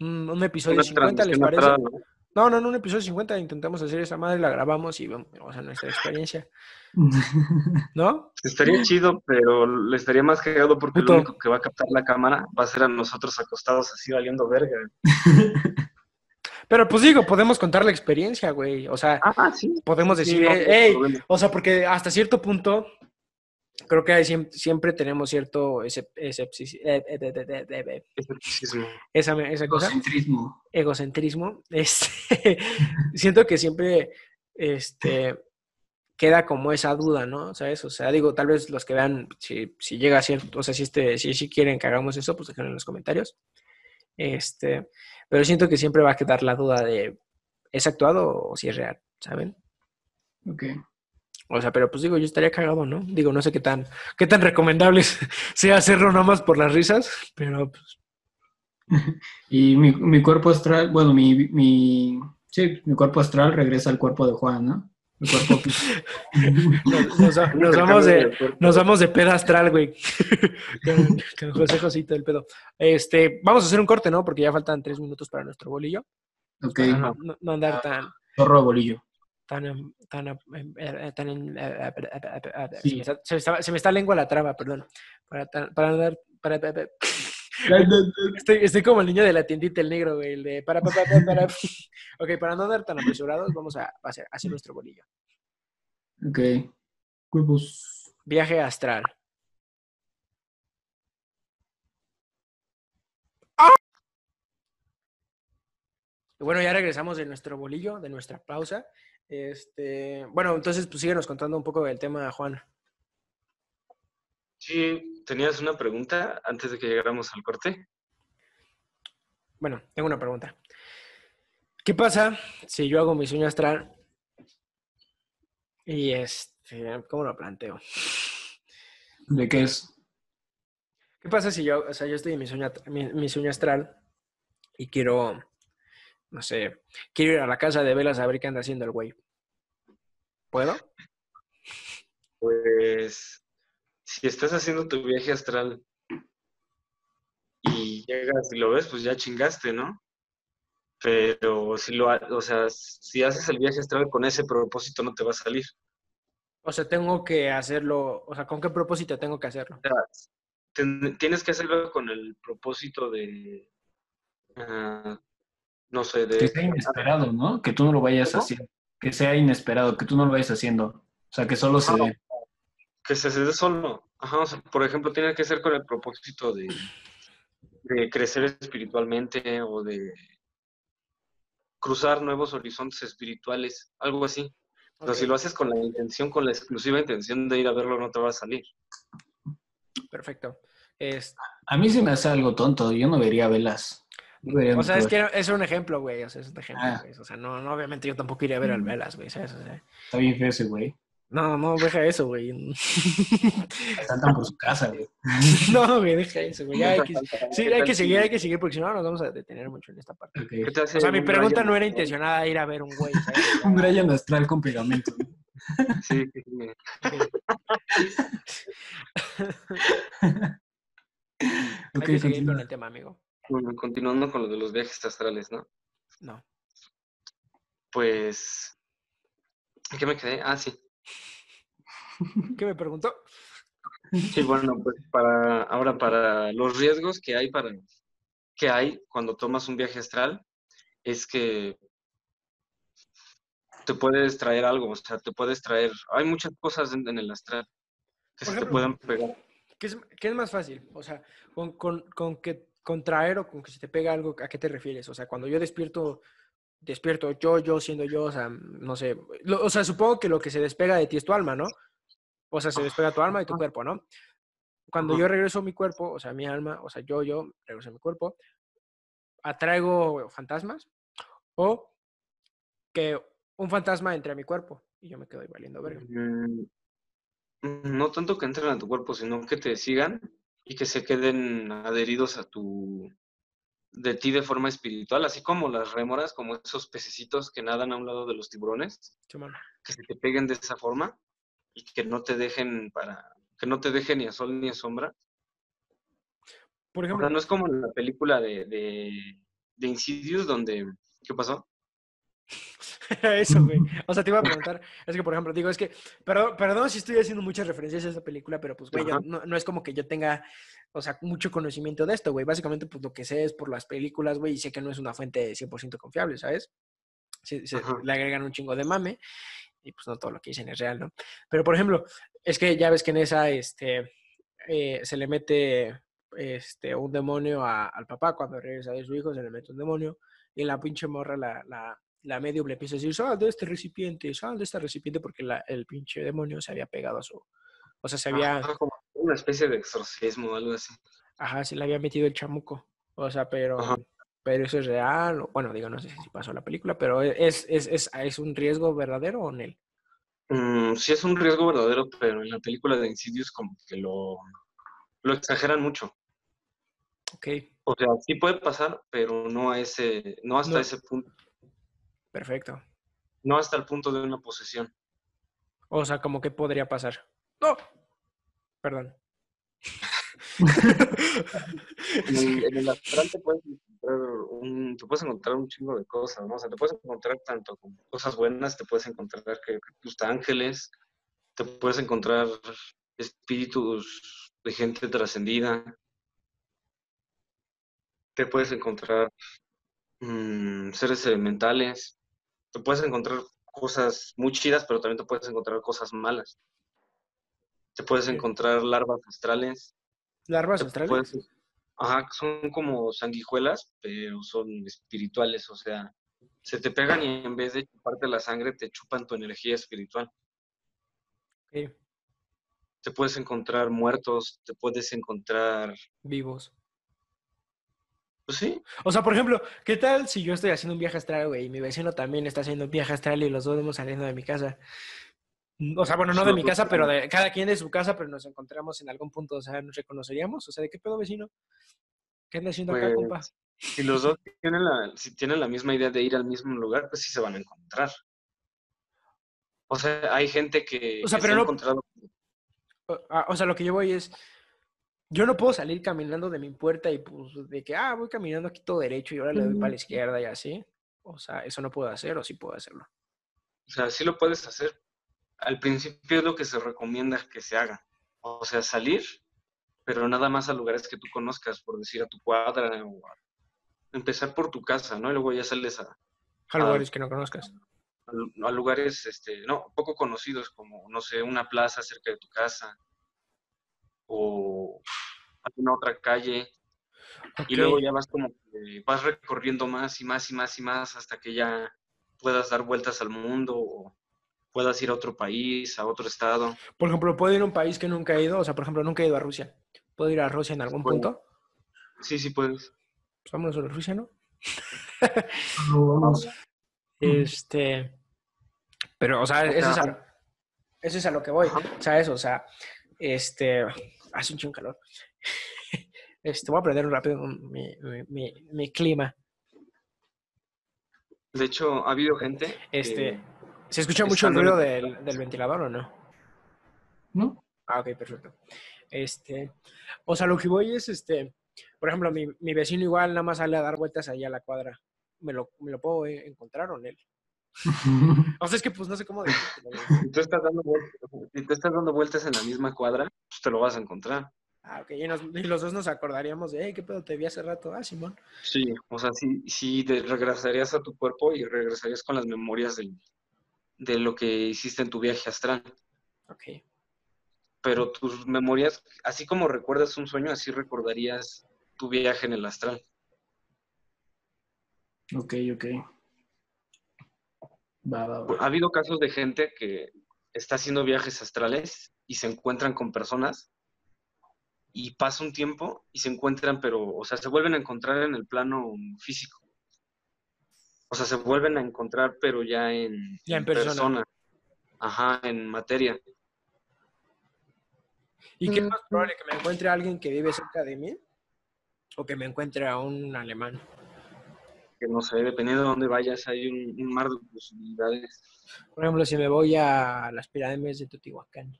S2: un, un episodio
S3: Una
S2: 50, les parece?
S3: astral, ¿no?
S2: No, no, no, un episodio 50, intentamos hacer esa madre, la grabamos y vamos a nuestra experiencia, <laughs> ¿no?
S3: Estaría chido, pero le estaría más cagado porque
S2: Puto.
S3: lo único que va a captar la cámara va a ser a nosotros acostados así valiendo verga. <laughs>
S2: Pero pues digo, podemos contar la experiencia, güey. O sea,
S3: Ah, sí.
S2: podemos
S3: Sí,
S2: decir,
S3: no,
S2: eh,
S3: no
S2: hey,
S3: problema.
S2: o sea, porque hasta cierto punto, creo que siempre, tenemos cierto de- de-
S3: Escepticismo.
S2: esa, esa cosa.
S1: Egocentrismo.
S2: egocentrismo, <laughs> este, siento que siempre este, queda como esa duda, ¿no? ¿Sabes? O sea, digo, tal vez los que vean, si, si llega a cierto, o sea, si, este, si, si quieren que hagamos eso, pues déjenlo en los comentarios. Este, pero siento que siempre va a quedar la duda de, ¿es actuado o si es real? ¿Saben?
S1: Ok.
S2: O sea, pero pues digo, yo estaría cagado, ¿no? Digo, no sé qué tan, qué tan recomendable <laughs> sea hacerlo nomás por las risas, pero pues, <laughs>
S1: Y mi, mi cuerpo astral, bueno, mi, mi, sí, mi cuerpo astral regresa al cuerpo de Juan, ¿no? Mi cuerpo <laughs>
S2: nos, nos- nos vamos de, Nos vamos de peda astral, güey. con, con José Josito el pedo. Este, vamos a hacer un corte, ¿no? Porque ya faltan tres minutos para nuestro bolillo.
S1: Ok,
S2: Para no, no- no andar tan,
S1: zorro de bolillo.
S2: Tan, tan, tan
S1: Sí.
S2: se, me está, se me está- lengua la traba, perdón. Para, para andar, para, para- para- <laughs> estoy, estoy como el niño de la tiendita, el negro, güey, el de para, para, para, para. <laughs> <laughs> Ok, para no andar tan apresurados, vamos a hacer, hacer nuestro bolillo.
S1: Ok. Cuerpos.
S2: Viaje astral. Y Bueno, ya regresamos de nuestro bolillo, de nuestra pausa. Este, bueno, entonces pues síguenos contando un poco del tema, Juan.
S3: Sí, tenías una pregunta antes de que llegáramos al corte.
S2: Bueno, tengo una pregunta. ¿Qué pasa si yo hago mi sueño astral y este, ¿cómo lo planteo?
S1: ¿De qué es?
S2: ¿Qué pasa si yo, o sea, yo estoy en mi sueño, mi sueño astral y quiero, no sé, quiero ir a la casa de velas a ver qué anda haciendo el güey? ¿Puedo?
S3: Pues, si estás haciendo tu viaje astral y llegas y lo ves, pues ya chingaste, ¿no? Pero si lo, o sea, si haces el viaje astral con ese propósito, no te va a salir.
S2: O sea, tengo que hacerlo, o sea, ¿con qué propósito tengo que hacerlo?
S3: O sea, ten- tienes que hacerlo con el propósito de, ah, no sé,
S1: Que
S3: de...
S1: sea inesperado, ¿no? Que tú no lo vayas
S3: ¿Cómo?
S1: haciendo. Que sea inesperado, que tú no lo vayas haciendo. O sea, que solo se dé.
S3: que se dé solo. Ajá, o sea, por ejemplo, tiene que ser con el propósito de, de crecer espiritualmente o de cruzar nuevos horizontes espirituales, algo así. Pero si lo haces con la intención, con la exclusiva intención de ir a verlo, no te va a salir.
S2: Perfecto. Es-
S1: A mí se me hace algo tonto. Yo no vería velas.
S2: O sea, es
S1: nunca
S2: que es un ejemplo, güey. O sea, es un ejemplo,
S1: Ah.
S2: güey. O sea, no, no, obviamente yo tampoco iría a ver al velas, güey. ¿sabes? O sea,
S1: Está bien feo ese güey.
S2: no, no, deja eso, güey. <laughs>
S1: Saltan por su casa, güey. <laughs>
S2: no, güey, deja eso, güey. Ya hay que, sí,
S3: ¿Qué
S2: hay que seguir, hay que seguir, porque si no nos vamos a detener mucho en esta parte.
S1: Ok.
S3: ¿Qué te hace
S2: O sea, mi
S3: un
S2: pregunta
S3: Brian
S2: no era intencionada ir a ver un güey, ¿sabes? <laughs>
S1: Un Brian astral con pegamento.
S3: Sí, sí, sí.
S2: Hay
S1: Ok,
S2: que seguir con
S1: continúa.
S2: el tema, amigo.
S3: Bueno, continuando con lo de los viajes astrales, ¿no?
S2: No.
S3: Pues. ¿en qué me quedé? Ah, sí. <laughs>
S2: ¿Qué me preguntó?
S3: Sí, bueno, pues para ahora para los riesgos que hay para que hay cuando tomas un viaje astral es que te puedes traer algo, o sea, te puedes traer, hay muchas cosas en, en el astral que
S2: Por
S3: se te
S2: ejemplo,
S3: pueden pegar.
S2: ¿Qué es, qué es más fácil? O sea, con, con, con que contraer o con que se te pega algo, ¿a qué te refieres? O sea, cuando yo despierto, despierto yo, yo siendo yo, o sea, no sé, lo- o sea, supongo que lo que se despega de ti es tu alma, ¿no? O sea, se despega tu alma y tu cuerpo, ¿no? Cuando yo regreso a mi cuerpo, o sea, mi alma, o sea, yo, yo, regreso a mi cuerpo, atraigo fantasmas o que un fantasma entre a mi cuerpo y yo me quedo ahí valiendo verga.
S3: Mm, No tanto que entren a tu cuerpo, sino que te sigan y que se queden adheridos a tu de ti de forma espiritual, así como las rémoras, como esos pececitos que nadan a un lado de los tiburones. Que se te peguen de esa forma y que no te dejen para que no te dejen ni a sol ni a sombra.
S2: Por
S3: O
S2: ejemplo,
S3: sea, no es como la película de, de, de Insidious donde ¿qué pasó? <laughs>
S2: Eso, güey. <laughs> O sea, te iba a preguntar, es que, por ejemplo, digo, es que, perdón, perdón si estoy haciendo muchas referencias a esa película, pero pues, güey, yo- no, no es como que yo tenga, o sea, mucho conocimiento de esto, güey. Básicamente, pues, lo que sé es por las películas, güey, y sé que no es una fuente 100% confiable, ¿sabes? Se, se-
S3: Ajá.
S2: le agregan un chingo de mame y pues no todo lo que dicen es real, ¿no? Pero, por ejemplo, es que ya ves que en esa, este, eh, se le mete, este, un demonio a- al papá cuando regresa de su hijo, se le mete un demonio y la pinche morra, la, la, la medium le empieza a decir, sal de este recipiente, sal de este recipiente, porque la- el pinche demonio se había pegado a su, o sea, se había,
S3: como una especie de exorcismo o algo así.
S2: ajá, se le había metido el chamuco, o sea, pero,
S3: Ajá.
S2: pero eso es real, bueno, digo, no sé si pasó la película, pero es, es, es, es un riesgo verdadero o no?
S3: Mm, sí es un riesgo verdadero, pero en la película de Insidious como que lo, lo exageran mucho.
S2: Ok,
S3: O sea, sí puede pasar, pero no a ese, no hasta
S2: No.
S3: ese punto,
S2: perfecto.
S3: no hasta el punto de una posesión.
S2: O sea, como que podría pasar. No, perdón.
S3: En el, en el astral te puedes encontrar un, te puedes encontrar un chingo de cosas, ¿no? O sea, te puedes encontrar tanto cosas buenas, te puedes encontrar que, que ángeles, te puedes encontrar espíritus de gente trascendida, te puedes encontrar mm, seres elementales, te puedes encontrar cosas muy chidas, pero también te puedes encontrar cosas malas. Te puedes encontrar larvas astrales,
S2: Larvas astrales.
S3: puedes- Ajá, son como sanguijuelas, pero son espirituales, o sea, se te pegan y en vez de chuparte la sangre, te chupan tu energía espiritual.
S2: Ok,
S3: Te puedes encontrar muertos, te puedes encontrar,
S2: Vivos.
S3: Pues sí,
S2: O sea, por ejemplo, ¿qué tal si yo estoy haciendo un viaje astral, güey, y mi vecino también está haciendo un viaje astral y los dos vamos saliendo de mi casa? Mm, O sea, bueno, no de mi casa, pero de cada quien de su casa, pero nos encontramos en algún punto, o sea, nos reconoceríamos. O sea, ¿de qué pedo, vecino? ¿Qué anda haciendo acá,
S3: Pues,
S2: compa?
S3: si los dos tienen la, si tienen la misma idea de ir al mismo lugar, pues sí se van a encontrar. O sea, hay gente que,
S2: O sea,
S3: que
S2: pero
S3: se ha encontrado
S2: O, ah, o sea, lo que yo voy es, yo no puedo salir caminando de mi puerta y pues de que, ah, voy caminando aquí todo derecho y ahora le doy para la izquierda y así. O sea, eso no puedo hacer o sí puedo hacerlo.
S3: O sea, sí lo puedes hacer. Al principio es lo que se recomienda que se haga. O sea, salir, pero nada más a lugares que tú conozcas, por decir a tu cuadra o a- empezar por tu casa, ¿no? Y luego ya sales a,
S2: A lugares que no conozcas.
S3: a a lugares, este, no, poco conocidos, como, no sé, una plaza cerca de tu casa o alguna otra calle. Y luego ya vas como que vas recorriendo más y más y más y más hasta que ya puedas dar vueltas al mundo o puedas ir a otro país, a otro estado.
S2: Por ejemplo, ¿puedo ir a un país que nunca he ido? O sea, por ejemplo, nunca he ido a Rusia. ¿Puedo ir a Rusia en algún punto?
S3: Sí, sí puedes.
S2: Pues vámonos a Rusia, ¿no?
S1: Vamos. <laughs>
S2: Este, pero, o sea, eso es, a, eso es a lo que voy. O sea, eso, o sea, este, hace un chingo calor. <laughs> Este, voy a prender rápido mi, mi, mi, mi clima.
S3: De hecho, ha habido gente.
S2: Este, ¿se escucha mucho el ruido
S3: en-
S2: del, del ventilador o no?
S1: ¿No?
S2: Ah, ok, perfecto. Este, o sea, lo que voy es, este, por ejemplo, mi, mi vecino igual nada más sale a dar vueltas allá a la cuadra. ¿Me lo, me lo puedo eh, encontrar o no? <laughs> O sea, es que pues no sé cómo decírtelo, güey.
S3: Si tú estás dando vueltas, si tú estás dando vueltas en la misma cuadra, pues te lo vas a encontrar.
S2: Ah, ok, y, nos- y los dos nos acordaríamos de, hey, ¿qué pedo te vi hace rato? Ah, Simón.
S3: Sí, o sea, sí, sí te regresarías a tu cuerpo y regresarías con las memorias de, de lo que hiciste en tu viaje astral.
S2: Ok.
S3: Pero tus memorias, así como recuerdas un sueño, así recordarías tu viaje en el astral.
S1: Ok, ok. Va, va, va.
S3: Ha habido casos de gente que está haciendo viajes astrales y se encuentran con personas y pasa un tiempo y se encuentran, pero, o sea, se vuelven a encontrar en el plano físico. O sea, se vuelven a encontrar, pero ya en,
S2: Ya en persona.
S3: Ajá, en materia.
S2: ¿Y qué es más probable que me encuentre a alguien que vive cerca de mí? ¿O que me encuentre a un alemán?
S3: Que no sé, dependiendo de dónde vayas, hay un, un mar de posibilidades.
S2: Por ejemplo, si me voy a las pirámides de Teotihuacán.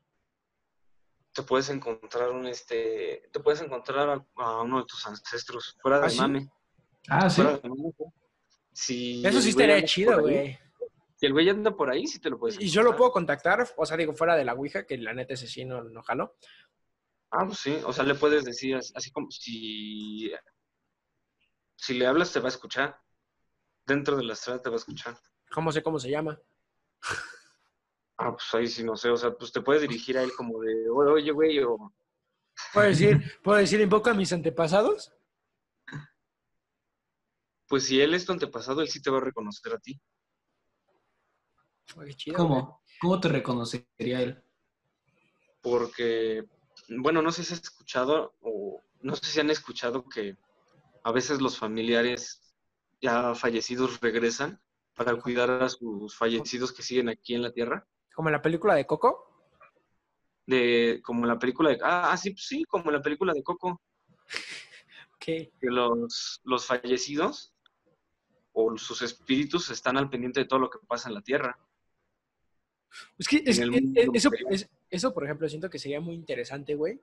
S3: Te puedes encontrar un este, te puedes encontrar a, a uno de tus ancestros, fuera de
S2: ¿Ah, sí?
S3: mame.
S1: Ah, sí.
S3: Fuera de mame. Si
S2: Eso sí estaría chido, güey.
S3: Si el güey anda por ahí, sí te lo puedes
S2: Y yo lo
S3: encontrar.
S2: puedo contactar, o sea, digo, fuera de la Ouija, que la neta ese sí no, no jalo.
S3: Ah, pues sí, o sea, le puedes decir as- así como si, si le hablas te va a escuchar. Dentro de la estrada te va a escuchar.
S2: ¿Cómo sé cómo se llama?
S3: Ah, pues ahí sí, no sé, o sea, pues te puedes dirigir a él como de, "Oye, oye, güey, o
S2: ¿Puedo decir, ¿puedo decir invoca a mis antepasados?
S3: pues si él es tu antepasado, él sí te va a reconocer a ti.
S2: Qué chido, güey.
S1: ¿Cómo? ¿Cómo te reconocería él?
S3: Porque, bueno, no sé si has escuchado o no sé si han escuchado que a veces los familiares ya fallecidos regresan para cuidar a sus fallecidos que siguen aquí en la tierra.
S2: Como en la película de Coco.
S3: De, como la película de, ah, ah, sí, pues sí, como la película de Coco. <laughs>
S2: Que
S3: que los, los fallecidos o sus espíritus están al pendiente de todo lo que pasa en la tierra.
S2: Es que es-
S3: En
S2: es- eso, eso, por ejemplo, siento que sería muy interesante, güey.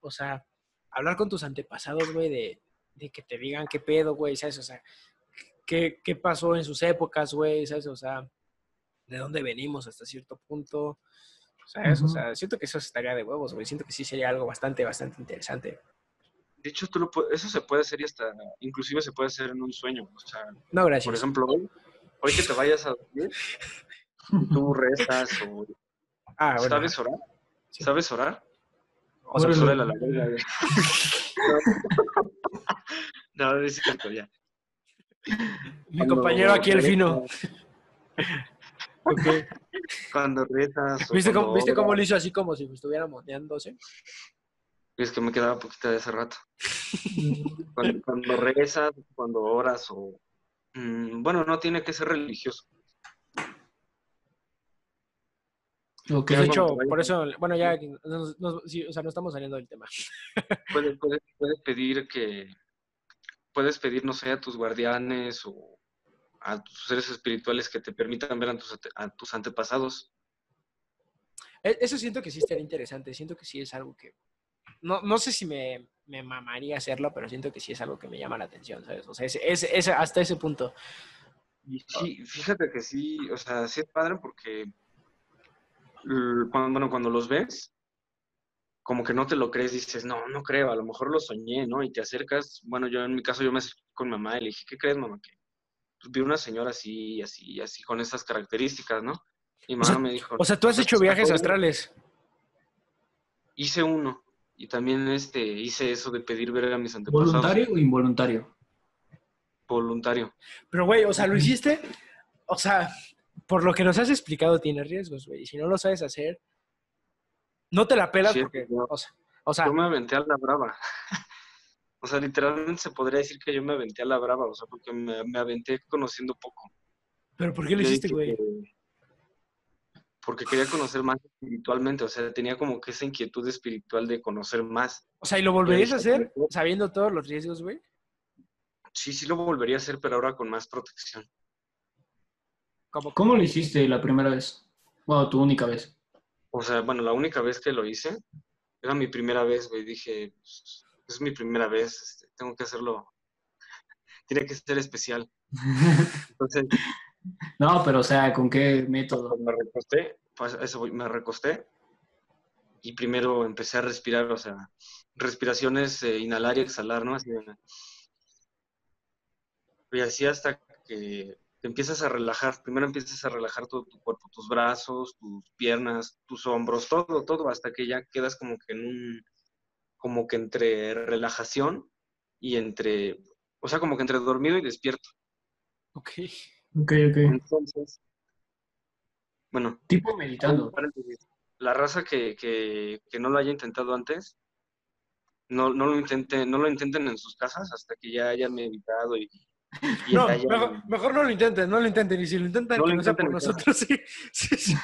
S2: O sea, hablar con tus antepasados, güey, de, de que te digan qué pedo, güey, ¿sabes? O sea, qué, qué pasó en sus épocas, güey, ¿sabes? O sea, de dónde venimos hasta cierto punto. ¿Sabes? O
S1: Ujú.
S2: sea, siento que eso estaría de huevos, güey. Siento que sí sería algo bastante, bastante interesante.
S3: De hecho, tú lo eso se puede hacer y hasta, inclusive se puede hacer en un sueño. O sea,
S2: No, gracias.
S3: por ejemplo, hoy, hoy que te vayas a dormir, <laughs> tú rezas o...
S2: ah, bueno.
S3: ¿Sabes orar?
S2: Sí.
S3: ¿Sabes orar?
S2: O sea,
S3: a la. <laughs> No, no es cierto, ya.
S2: Mi compañero aquí, el fino. <laughs> Ok.
S3: Cuando rezas o
S2: ¿Viste
S3: cuando
S2: cómo, ¿viste cómo lo hizo así como si estuviera moneándose?
S3: Es que me quedaba poquita de hace rato. <laughs> Cuando, cuando rezas, cuando oras o... mm, bueno, no tiene que ser religioso.
S1: Ok.
S2: De hecho, por eso, bueno, ya, nos- nos- sí, o sea, no estamos saliendo del tema.
S3: Puedes, puedes, puedes pedir que... Puedes pedir, no sé, a tus guardianes o a tus seres espirituales que te permitan ver a tus, ante- a tus antepasados.
S2: E- Eso siento que sí estaría interesante, siento que sí es algo que... No, no sé si me, me mamaría hacerlo, pero siento que sí es algo que me llama la atención, ¿sabes? O sea, ese, ese- ese- hasta ese punto.
S3: Y sí, fíjate que sí, o sea, sí es padre porque cuando, bueno, cuando los ves, como que no te lo crees, dices, no, no creo, a lo mejor lo soñé, ¿no? Y te acercas, bueno, yo en mi caso yo me acerqué con mi mamá y le dije, ¿qué crees, mamá? Que pues, vi una señora así, así, así, con estas características, ¿no? Y mamá
S2: sea,
S3: me dijo,
S2: O sea, tú has
S3: "Pues,
S2: hecho viajes astrales.
S3: Hice uno, y también este, hice eso de pedir ver a mis antepasados.
S1: ¿Voluntario o involuntario?
S3: Voluntario.
S2: Pero, güey, o sea, lo hiciste, o sea, por lo que nos has explicado, tiene riesgos, güey. Y si no lo sabes hacer, no te la pelas
S3: Sí,
S2: porque,
S3: yo-
S2: o sea, o sea,
S3: Yo me aventé a la brava. <laughs> o sea, literalmente se podría decir que yo me aventé a la brava, o sea, porque me, me aventé conociendo poco.
S2: ¿pero por qué lo
S3: Yo
S2: hiciste, güey?
S3: que- Porque quería conocer más espiritualmente, o sea, tenía como que esa inquietud espiritual de conocer más.
S2: O sea, ¿y lo volverías a hacer sabiendo todos los riesgos, güey?
S3: Sí, sí lo volvería a hacer, pero ahora con más protección.
S2: Como,
S1: ¿Cómo lo hiciste la primera vez? Bueno, tu única vez.
S3: O sea, bueno, la única vez que lo hice, era mi primera vez, güey. Dije, pues, es mi primera vez, este, tengo que hacerlo. <laughs> Tiene que ser especial. Entonces, <laughs>
S1: No, pero o sea, ¿con qué método?
S3: me recosté, pues eso, me recosté y primero empecé a respirar, o sea, respiraciones, eh, inhalar y exhalar, ¿no? Así y así hasta que te empiezas a relajar. Primero empiezas a relajar todo tu cuerpo, tus brazos, tus piernas, tus hombros, todo, todo, hasta que ya quedas como que en un, como que entre relajación y entre, o sea, como que entre dormido y despierto.
S2: ok.
S1: Ok, ok.
S3: Entonces, bueno,
S1: Tipo meditando.
S3: La raza que, que, que no lo haya intentado antes, no, no, lo intenten, no lo intenten en sus casas hasta que ya hayan meditado y <laughs>
S2: No, mejor, mejor no lo intenten, no lo intenten. Y si lo intentan,
S3: No
S2: que
S3: lo
S2: no sea
S3: intenten
S2: por nosotros, <laughs> sí. Sí, sí.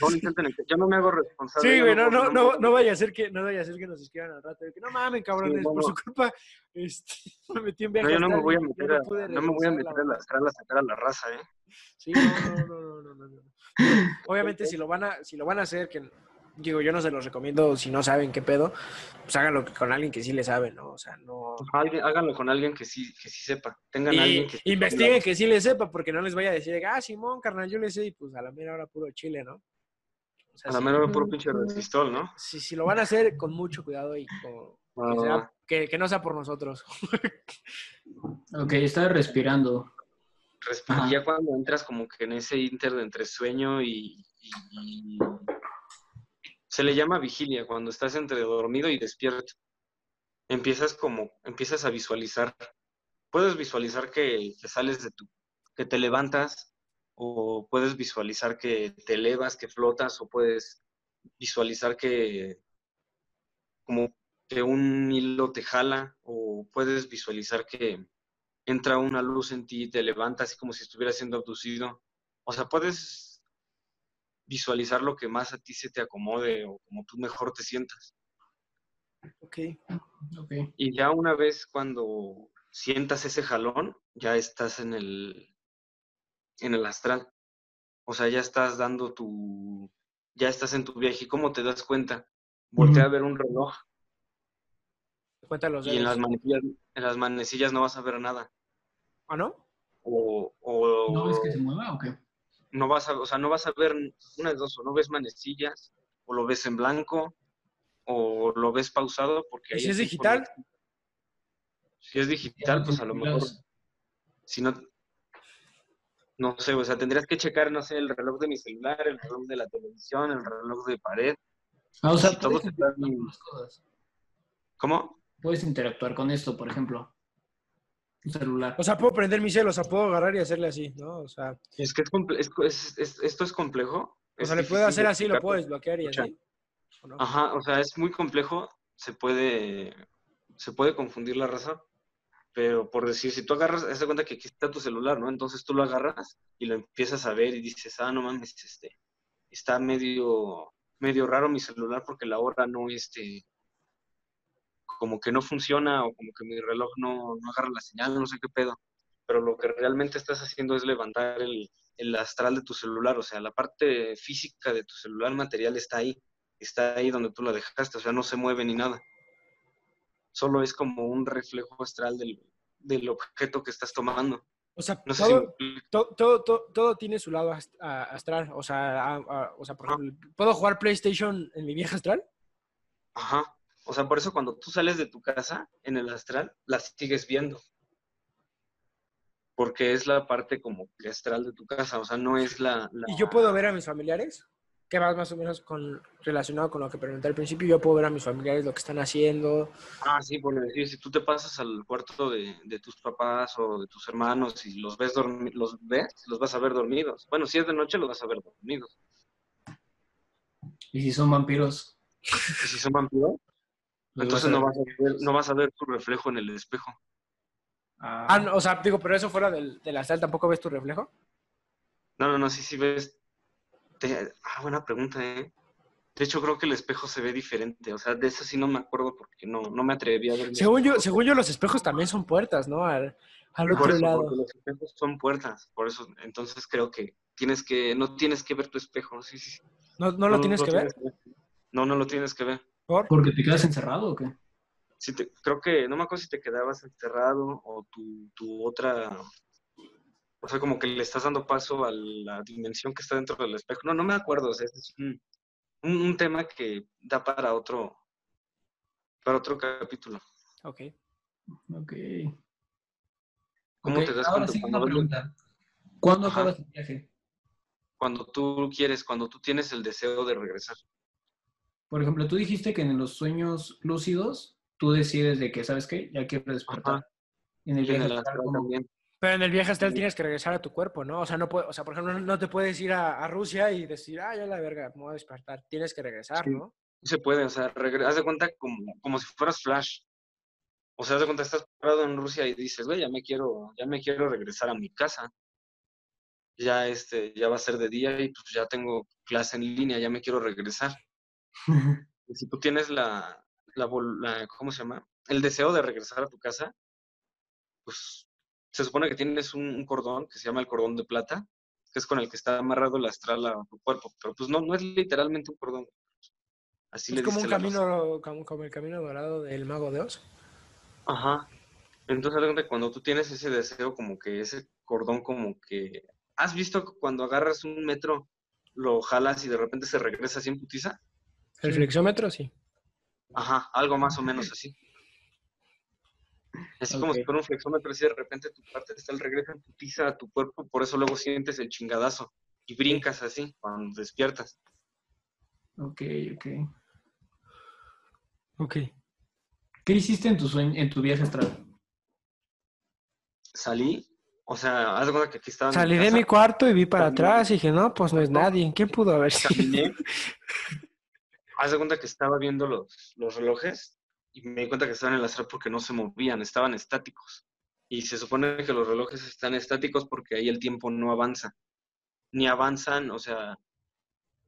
S3: no lo intenten en- yo no me hago responsable.
S2: Sí, güey, no, no, no, no vaya a ser que, no vaya a ser que nos escriban al rato. Que no mamen, cabrones, por su culpa, este, <laughs> me metí en viaje
S3: No, yo no me voy a meter a, no me voy a meter
S2: la
S3: a la a sacar a la raza, ¿eh?
S2: Sí, no, no, no, no, no, no, no. Obviamente, si lo van a, si lo van a hacer, que digo, yo no se los recomiendo si no saben qué pedo, pues háganlo con alguien que sí le sabe, ¿no? O sea, no.
S3: Alguien- háganlo con alguien que sí, que sí sepa. Tengan a alguien que sepa
S2: investiguen que sí le sepa, porque no les vaya a decir, ah, Simón, carnal, yo le sé, y pues a la mera hora puro chile, ¿no? O sea,
S3: A la
S2: sí,
S3: mera hora puro pinche resistol, ¿no?
S2: si, si lo van a hacer, con mucho cuidado y con, que,
S3: Ah,
S2: sea- que- que no sea por nosotros. <laughs>
S1: Ok, estás respirando.
S3: Respi-
S1: Ajá.
S3: y ya cuando entras como que en ese inter de entre sueño y, y- y- se le llama vigilia cuando estás entre dormido y despierto. Empiezas como, empiezas a visualizar. Puedes visualizar que, sales de tu, que te levantas, o puedes visualizar que te elevas, que flotas, o puedes visualizar que como que un hilo te jala, o puedes visualizar que, entra una luz en ti y te levanta así como si estuvieras siendo abducido. O sea, puedes visualizar lo que más a ti se te acomode o como tú mejor te sientas.
S2: ok.
S1: Ok.
S3: Y ya una vez cuando sientas ese jalón, ya estás en el, en el astral. O sea, ya estás dando tu, ya estás en tu viaje. ¿Y cómo te das cuenta? Voltea a ver un reloj
S2: Cuenta los
S3: y en
S2: dedos.
S3: las manecillas, en las manecillas no vas a ver nada.
S2: ¿Ah, no?
S3: O, o
S1: ¿No ves que se mueva o qué?
S3: No vas a, o sea, no vas a ver una de dos, o no ves manecillas, o lo ves en blanco, o lo ves pausado, porque
S2: ¿Y
S3: ahí
S2: si es digital?
S3: Si es digital, pues a lo mejor, si no, no sé, o sea, tendrías que checar, no sé, el reloj de mi celular, el reloj de la televisión, el reloj de pared.
S1: Ah, o sea,
S3: Si
S1: puedes interactuar con cosas.
S3: ¿Cómo?
S1: Puedes interactuar con esto, por ejemplo. Un celular.
S2: O sea, puedo prender mi celo, o sea, puedo agarrar y hacerle así, ¿no? O sea,
S3: Es que es, es- es- es- esto es complejo.
S2: o
S3: es
S2: sea le puedo hacer así, lo puedo desbloquear y
S3: Escucha.
S2: así. ¿o no?
S3: Ajá, o sea, es muy complejo, se puede, se puede confundir la raza, pero por decir, si tú agarras, haz de cuenta que aquí está tu celular, ¿no? Entonces tú lo agarras y lo empiezas a ver y dices, ah, no mames, este, está medio, medio raro mi celular porque la hora no, este, como que no funciona o como que mi reloj no, no agarra la señal, no sé qué pedo. Pero lo que realmente estás haciendo es levantar el, el astral de tu celular, o sea, la parte física de tu celular material está ahí está ahí donde tú la dejaste, o sea, no se mueve ni nada. Solo es como un reflejo astral del, del objeto que estás tomando.
S2: O sea,
S3: No sé si
S2: todo, todo, todo, todo tiene su lado astral. O sea, a- a- o sea, por ejemplo, ¿puedo jugar PlayStation en mi vieja astral?
S3: Ajá. O sea, por eso cuando tú sales de tu casa en el astral, la sigues viendo. Porque es la parte como que astral de tu casa, o sea, no es la... la-
S2: ¿Y yo puedo ver a mis familiares? que va más o menos con, relacionado con lo que pregunté al principio. Yo puedo ver a mis familiares lo que están haciendo.
S3: Ah, sí, por decir, si tú te pasas al cuarto de, de tus papás o de tus hermanos y los ves, los ves, los vas a ver dormidos. Bueno, si es de noche, los vas a ver dormidos.
S1: Y si son vampiros,
S3: Y si son vampiros, entonces
S1: vas
S3: no vas, a ver, no vas a ver tu reflejo en el espejo.
S1: Ah,
S2: Ah, no, o sea, digo, pero eso fuera del, del astral, ¿tampoco ves tu reflejo?
S3: No, no, no, sí, sí ves. te- Ah, buena pregunta, ¿eh? De hecho, creo que el espejo se ve diferente. O sea, de eso sí no me acuerdo porque no, no me atreví a ver. mi
S2: Según yo, según yo, los espejos también son puertas, ¿no? Al, al
S3: Por
S2: otro
S3: eso,
S2: lado.
S3: los espejos son puertas. Por eso, entonces creo que tienes que, no tienes que ver tu espejo. Sí, sí. sí.
S2: ¿No, no lo tienes que ver?
S3: No, no lo tienes que ver.
S2: ¿Por?
S1: ¿Porque te quedas encerrado o qué?
S3: Te, creo que, no me acuerdo si te quedabas encerrado o tu, tu otra, o sea, como que le estás dando paso a la dimensión que está dentro del espejo. No, no me acuerdo, o sea, es un, un, un tema que da para otro, para otro capítulo.
S2: Ok.
S1: Ok.
S3: ¿Cómo te das
S1: ahora
S3: cuenta
S1: sí
S3: cuando
S1: una pregunta. ¿Cuándo acabas el viaje?
S3: Cuando tú quieres, cuando tú tienes el deseo de regresar.
S1: Por ejemplo, tú dijiste que en los sueños lúcidos tú decides de que, ¿sabes qué? Ya quiero despertar.
S3: Ajá.
S1: En el viaje
S3: también.
S2: Pero en el viaje astral tienes que regresar a tu cuerpo, ¿no? O sea, no puede, o sea, por ejemplo, no te puedes ir a, a Rusia y decir, ah, ya la verga, me voy a despertar. Tienes que regresar,
S3: Sí.
S2: ¿no?
S3: Se puede, o sea, haz de cuenta como, como si fueras Flash. O sea, haz de cuenta, estás parado en Rusia y dices, güey, ya me quiero, ya me quiero regresar a mi casa. Ya este, ya va a ser de día y pues ya tengo clase en línea, ya me quiero regresar. <laughs> Y si tú tienes la, la, ¿cómo se llama? El deseo de regresar a tu casa, pues se supone que tienes un, un cordón que se llama el cordón de plata, que es con el que está amarrado el astral a tu cuerpo, pero pues no, no es literalmente un cordón. Así
S2: es
S3: le
S2: como un camino, como, como el camino dorado del mago de Oz.
S3: Ajá. Entonces, cuando tú tienes ese deseo, como que ese cordón, como que. ¿Has visto cuando agarras un metro, lo jalas y de repente se regresa así en putiza?
S2: El
S1: Sí.
S2: flexómetro, sí.
S3: Ajá, algo más o menos así. Así como si fuera un flexómetro, así de repente tu parte está el regreso en putiza a tu cuerpo, por eso luego sientes el chingadazo y brincas así cuando despiertas.
S1: Ok, ok.
S2: Ok.
S1: ¿Qué hiciste en tu sueño, en tu viaje astral?
S3: Salí, o sea, haz cuenta que aquí estaba. mi
S2: Salí de mi cuarto y vi para
S3: Caminé.
S2: atrás y dije, no, pues no es nadie. ¿Quién pudo haber sido?
S3: caminé. Haz de cuenta que estaba viendo los, los relojes y me di cuenta que estaban en el astral porque no se movían, estaban estáticos. Y se supone que los relojes están estáticos porque ahí el tiempo no avanza. Ni avanzan, o sea,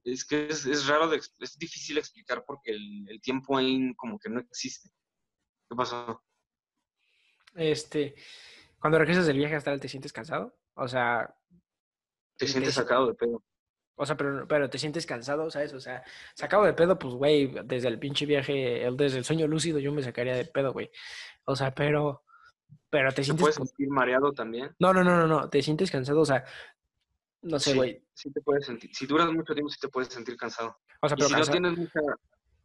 S3: es que es, es raro, de, es difícil explicar porque el, el tiempo ahí como que no existe. ¿Qué pasó?
S2: Este, cuando regresas del viaje astral, ¿te sientes cansado? O sea,
S3: Te sientes
S2: te-
S3: sacado de pedo.
S2: O sea, pero, pero te sientes cansado, ¿sabes? O sea, sacado de pedo, pues, güey, desde el pinche viaje, el, desde el sueño lúcido, yo me sacaría de pedo, güey. O sea, pero, pero te
S3: ¿Te
S2: sientes...
S3: puedes sentir mareado también?
S2: No, no, no, no, no, te sientes cansado, o sea, no sé, güey.
S3: Sí, te puedes sentir. Si duras mucho tiempo, sí te puedes sentir cansado.
S2: O sea,
S3: Y
S2: pero
S3: si no tienes mucha,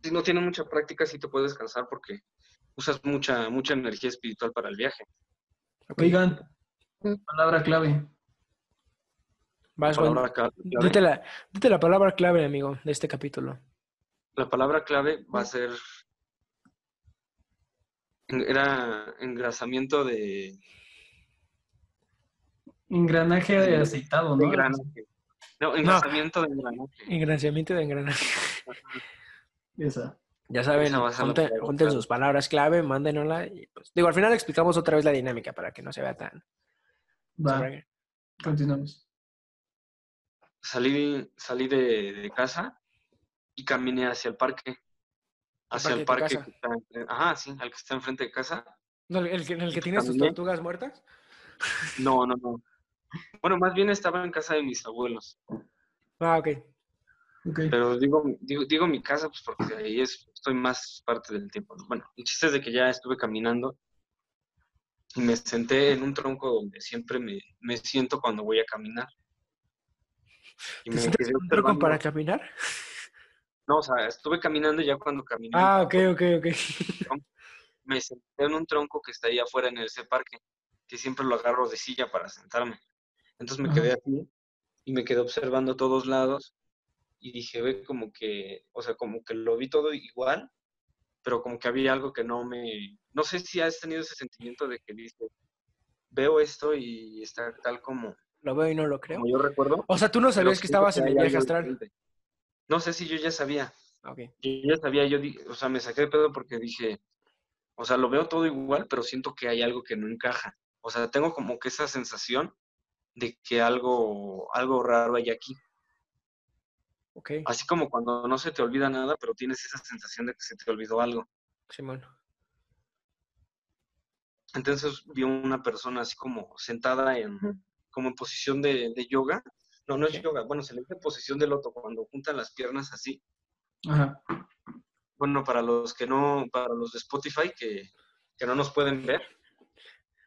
S3: si no tienes mucha práctica, sí te puedes cansar porque usas mucha, mucha energía espiritual para el viaje.
S1: Oigan, palabra clave.
S2: Vas, güey.
S3: Palabra clave-
S2: Dite la, dite la palabra clave, amigo, de este capítulo.
S3: La palabra clave va a ser. Era engrasamiento de,
S1: Engranaje de aceitado,
S3: de
S1: ¿no?
S3: engranaje. No, engrasamiento de engranaje.
S2: Engraciamiento de engranaje.
S1: Esa.
S2: Ya saben, junten, sus palabras clave, mándenosla. Y pues, digo, al final explicamos otra vez la dinámica para que no se vea tan.
S1: Va, continuamos.
S3: Salí, salí de, de casa y caminé hacia el parque. Hacia el parque que está, enfrente- ajá, sí, al que está enfrente de casa.
S2: No, el, que- en el que tienes tus
S3: Caminé.
S2: tortugas muertas.
S3: No, no, no. Bueno, más bien estaba en casa de mis abuelos.
S2: Ah, ok.
S1: Ok.
S3: Pero digo, digo, digo mi casa, pues porque ahí es, estoy más parte del tiempo. ¿no? Bueno, el chiste es de que ya estuve caminando y me senté en un tronco donde siempre me, me siento cuando voy a caminar. Y
S2: ¿Te
S3: me
S2: en un truco para caminar?
S3: No, o sea, estuve caminando ya cuando caminé,
S2: Ah, ok, ok, ok.
S3: me senté en un tronco que está ahí afuera en ese parque, que siempre lo agarro de silla para sentarme. Entonces me quedé aquí y me quedé observando a todos lados y dije, ve, como que, o sea, como que lo vi todo igual, pero como que había algo que no me, no sé si has tenido ese sentimiento de que dices, veo esto y está tal como,
S2: Lo veo y no lo creo.
S3: como yo recuerdo.
S2: O sea, tú no sabías que estabas en
S3: hay
S2: el viaje astral.
S3: No sé si yo ya sabía,
S2: Ok.
S3: yo ya sabía, yo, di- o sea, me saqué de pedo porque dije, o sea, lo veo todo igual, pero siento que hay algo que no encaja. O sea, tengo como que esa sensación de que algo, algo raro hay aquí.
S2: Ok,
S3: Así como cuando no se te olvida nada, pero tienes esa sensación de que se te olvidó algo.
S2: Simón.
S3: Entonces vi una persona así como sentada en, como en posición de, de yoga. No, no es yoga, bueno, se le dice posición de loto, cuando juntan las piernas así.
S1: Ajá.
S3: Bueno, para los que no, para los de Spotify que, que no nos pueden ver,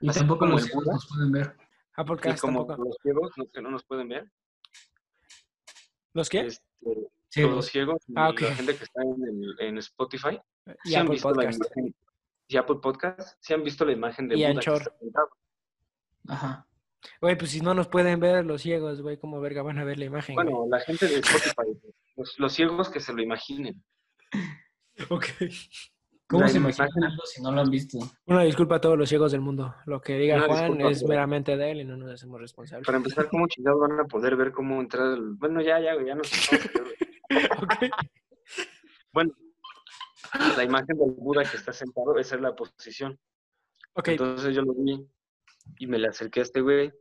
S1: Y
S3: Así
S1: tampoco
S3: como
S1: los ciegos nos pueden ver.
S2: Ah,
S3: y
S2: porque
S3: como
S2: tampoco.
S3: los ciegos, los que no nos pueden ver,
S2: ¿Los qué?
S3: este,
S1: Ciegos.
S3: los ciegos y
S2: Ah,
S3: la gente que está en, el- en Spotify,
S2: Y
S3: sí han
S2: Apple
S3: visto la
S2: Podcast.
S3: imagen, y Apple Podcast, sí han visto la imagen de
S2: Y
S3: Buda
S2: Anchor.
S3: que está sentado.
S1: Ajá.
S2: Güey, pues si no nos pueden ver los ciegos, güey, ¿cómo verga van a ver la imagen? güey?
S3: Bueno, la gente de <laughs> Spotify, los, los ciegos que se lo imaginen.
S2: Ok.
S1: ¿Cómo
S3: La
S1: se imaginan algo si no lo han visto?
S2: Una disculpa a todos los ciegos del mundo. Lo que diga
S3: Una
S2: Juan
S3: disculpa,
S2: es meramente de él y no nos hacemos responsables.
S3: Para empezar, ¿cómo chingados van a poder ver cómo entrar el... Bueno, ya, ya, güey, ya nos estamos metiendo. <laughs>
S2: Ok.
S3: Bueno, la imagen del Buda que está sentado, esa es la posición.
S2: Ok,
S3: Entonces yo lo vi y me le acerqué a este güey.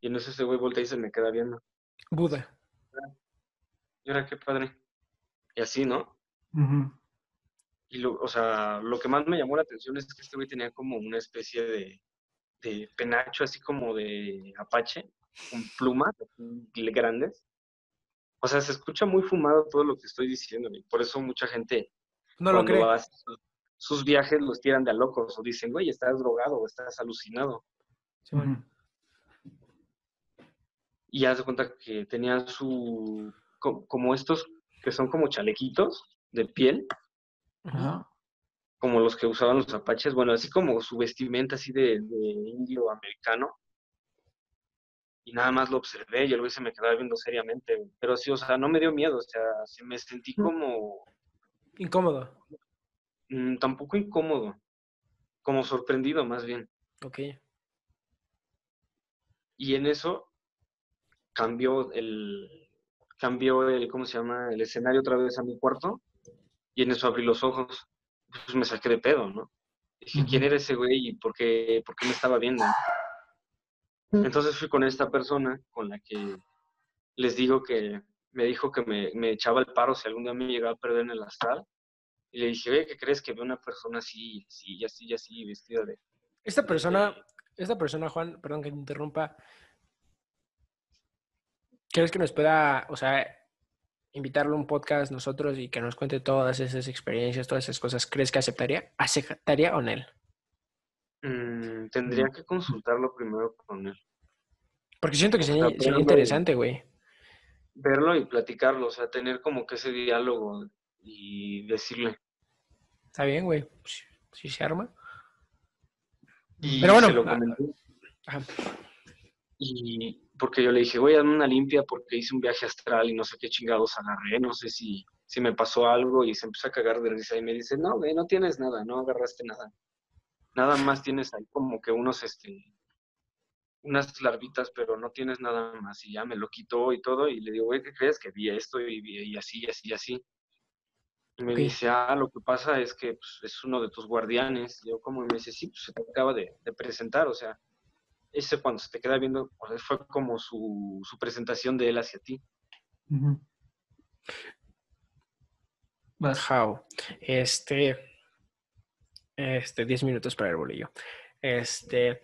S3: Y en eso ese güey voltea y se me queda viendo.
S2: Buda.
S3: Y ahora qué padre. Y así, ¿no? Y lo, o sea, lo que más me llamó la atención es que este güey tenía como una especie de, de penacho así como de apache, con plumas grandes. O sea, se escucha muy fumado todo lo que estoy diciendo, y por eso mucha gente
S2: No lo cree.
S3: hace sus, viajes los tiran de a locos o dicen, güey, estás drogado o estás alucinado.
S2: Simón.
S3: Y ya se cuenta que tenía su, co- como estos que son como chalequitos de piel,
S1: Ajá.
S3: como los que usaban los apaches, bueno, así como su vestimenta así de, de indio americano. Y nada más lo observé y el güey se me quedaba viendo seriamente, pero sí, o sea, no me dio miedo, o sea, sí me sentí como
S2: Incómodo.
S3: Mm, tampoco incómodo, como sorprendido más bien.
S2: Ok.
S3: Y en eso cambió el, cambió el, ¿cómo se llama? El escenario otra vez a mi cuarto. Y en eso abrí los ojos. Pues me saqué de pedo, ¿no? Dije, ¿quién era ese güey y por qué, por qué me estaba viendo? Entonces fui con esta persona con la que les digo que me dijo que me, me echaba el paro si algún día me llegaba a perder en el astral. Y le dije, oye, ¿qué crees que veo una persona así, así, así, así, vestida de...
S2: Esta persona, esta persona, Juan, perdón que te interrumpa. ¿Crees que nos pueda, o sea, invitarlo a un podcast nosotros y que nos cuente todas esas experiencias, todas esas cosas? ¿Crees que aceptaría? ¿Aceptaría o no?
S3: Mm, tendría que consultarlo primero con él.
S2: Porque siento que sería, sería interesante, güey.
S3: verlo y platicarlo, o sea, tener como que ese diálogo y decirle.
S2: Está bien, güey. Si, si se arma.
S3: Y
S2: Pero bueno,
S3: se lo
S2: ah,
S3: comenté.
S2: Ajá.
S3: Y porque yo le dije, voy a dar una limpia porque hice un viaje astral y no sé qué chingados agarré, no sé si, si me pasó algo y se empezó a cagar de risa y me dice, no, güey, no tienes nada, no agarraste nada. Nada más tienes ahí como que unos, este, unas larvitas, pero no tienes nada más. Y ya me lo quitó y todo y le digo, güey, ¿qué crees? Que vi esto y, vi- y así, y así, y así. Y me dice, ah, lo que pasa es que pues, es uno de tus guardianes. Y yo como, y me dice, sí, pues se te acaba de, de presentar, o sea, ese cuando se te queda viendo, o sea, fue como su, su presentación de él hacia ti.
S2: How. Este. Este, 10 minutos para el bolillo. Este.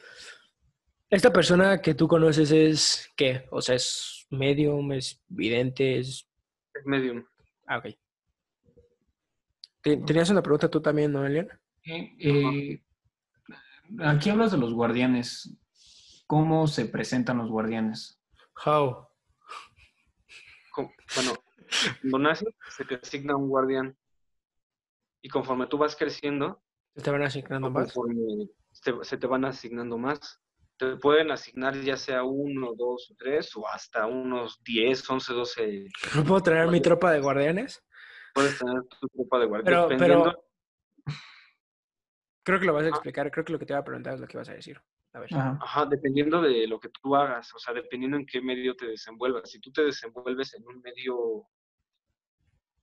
S2: Esta persona que tú conoces es. ¿Qué? O sea, es medium, es vidente, es.
S3: Es medium.
S2: Ah, ok. Te- Tenías una pregunta tú también, ¿no, Elian?
S1: Eh, eh, aquí hablas de los guardianes. ¿Cómo se presentan los guardianes?
S2: How.
S3: Bueno, cuando naces se te asigna un guardián. Y conforme tú vas creciendo,
S2: ¿Te van asignando más?
S3: te- se te van asignando más. te pueden asignar ya sea uno, dos o tres, o hasta unos 10, 11, 12.
S2: ¿No puedo traer mi tropa de guardianes?
S3: Puedes tener tu tropa de guardianes.
S2: Pero,
S3: dependiendo-
S2: pero <laughs> creo que lo vas a explicar. Creo que lo que te iba a preguntar es lo que ibas a decir. A ver.
S1: Ajá.
S3: Ajá, dependiendo de lo que tú hagas, o sea, dependiendo en qué medio te desenvuelvas. Si tú te desenvuelves en un medio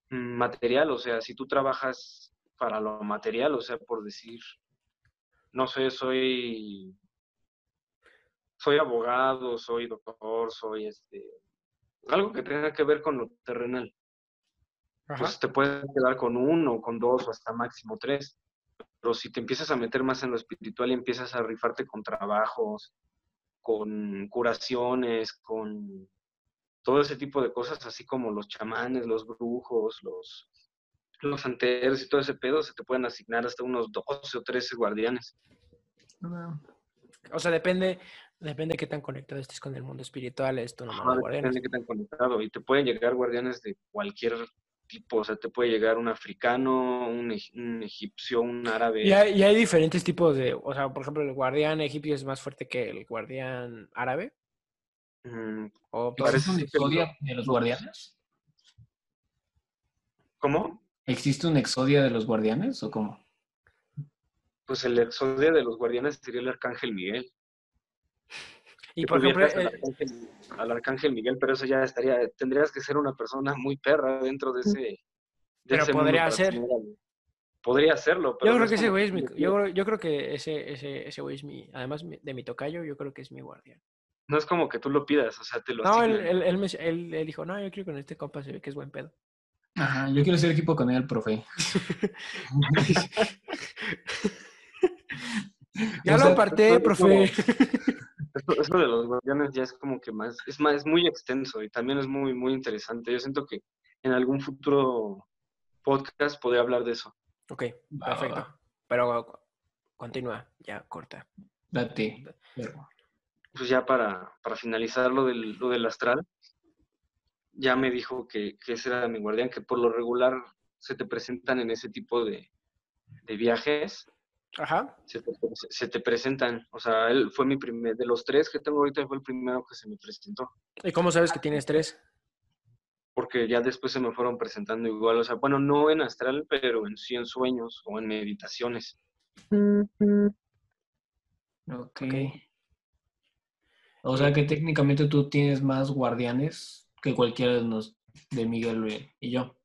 S3: mm, material, o sea, si tú trabajas para lo material, o sea, por decir, no sé, soy soy abogado, soy doctor, soy este algo que tenga que ver con lo terrenal.
S2: Ajá.
S3: Pues te puedes quedar con uno, con dos o hasta máximo tres. Pero si te empiezas a meter más en lo espiritual y empiezas a rifarte con trabajos, con curaciones, con todo ese tipo de cosas, así como los chamanes, los brujos, los, los santeros y todo ese pedo, se te pueden asignar hasta unos 12 o 13 guardianes.
S2: O sea, depende, depende de qué tan conectado estés con el mundo espiritual, es tu número
S3: Ajá,
S2: de guardianes.
S3: depende de qué tan conectado. Y te pueden llegar guardianes de cualquier tipo, o sea, te puede llegar un africano, un, eg- un egipcio, un árabe.
S2: Y hay, y hay diferentes tipos de, o sea, por ejemplo, el guardián egipcio es más fuerte que el guardián árabe.
S3: Mm,
S2: O
S3: Parece
S1: ¿Existe un
S3: no.
S1: de los guardianes?
S3: ¿Cómo?
S1: ¿Existe un exodia de los guardianes o cómo?
S3: Pues el exodia de los guardianes sería el arcángel Miguel.
S2: Y por ejemplo,
S3: al,
S2: eh,
S3: arcángel, al arcángel Miguel, pero eso ya estaría, tendrías que ser una persona muy perra dentro de ese. de
S2: Pero
S3: ese mundo
S2: podría
S3: para
S2: ser.
S3: Podría hacerlo, pero
S2: yo
S3: no
S2: creo que ese güey es mi, yo, yo creo que ese, ese, ese güey es mi, además de mi tocayo, yo creo que es mi guardián.
S3: No es como que tú lo pidas, o sea, te lo
S2: No, él, él, él, me- él- él dijo, no, yo creo que con este compa se ve que es buen pedo.
S1: Ajá, yo quiero ser equipo con él, profe. <laughs> <laughs> <laughs> <laughs>
S2: ya
S1: O
S2: lo
S1: sea,
S2: aparté, profe. <laughs>
S3: Esto, esto de los guardianes ya es como que más, es más, es muy extenso y también es muy, muy interesante. Yo siento que en algún futuro podcast podría hablar de eso.
S2: ok,
S1: Va,
S2: perfecto.
S1: va.
S2: Pero continúa, ya corta.
S1: Date.
S3: Pues ya para, para finalizar lo del, lo del astral, ya me dijo que, que ese era mi guardián, que por lo regular se te presentan en ese tipo de, de viajes,
S2: Ajá.
S3: se te, se te presentan. O sea, él fue mi primer, de los tres que tengo ahorita, fue el primero que se me presentó.
S2: ¿Y cómo sabes que tienes tres?
S3: porque ya después se me fueron presentando igual, o sea, bueno, no en astral, pero en sí en sueños o en meditaciones.
S1: Ok.
S2: Ok.
S1: O sea que técnicamente tú tienes más guardianes que cualquiera de, nos, de Miguel y yo.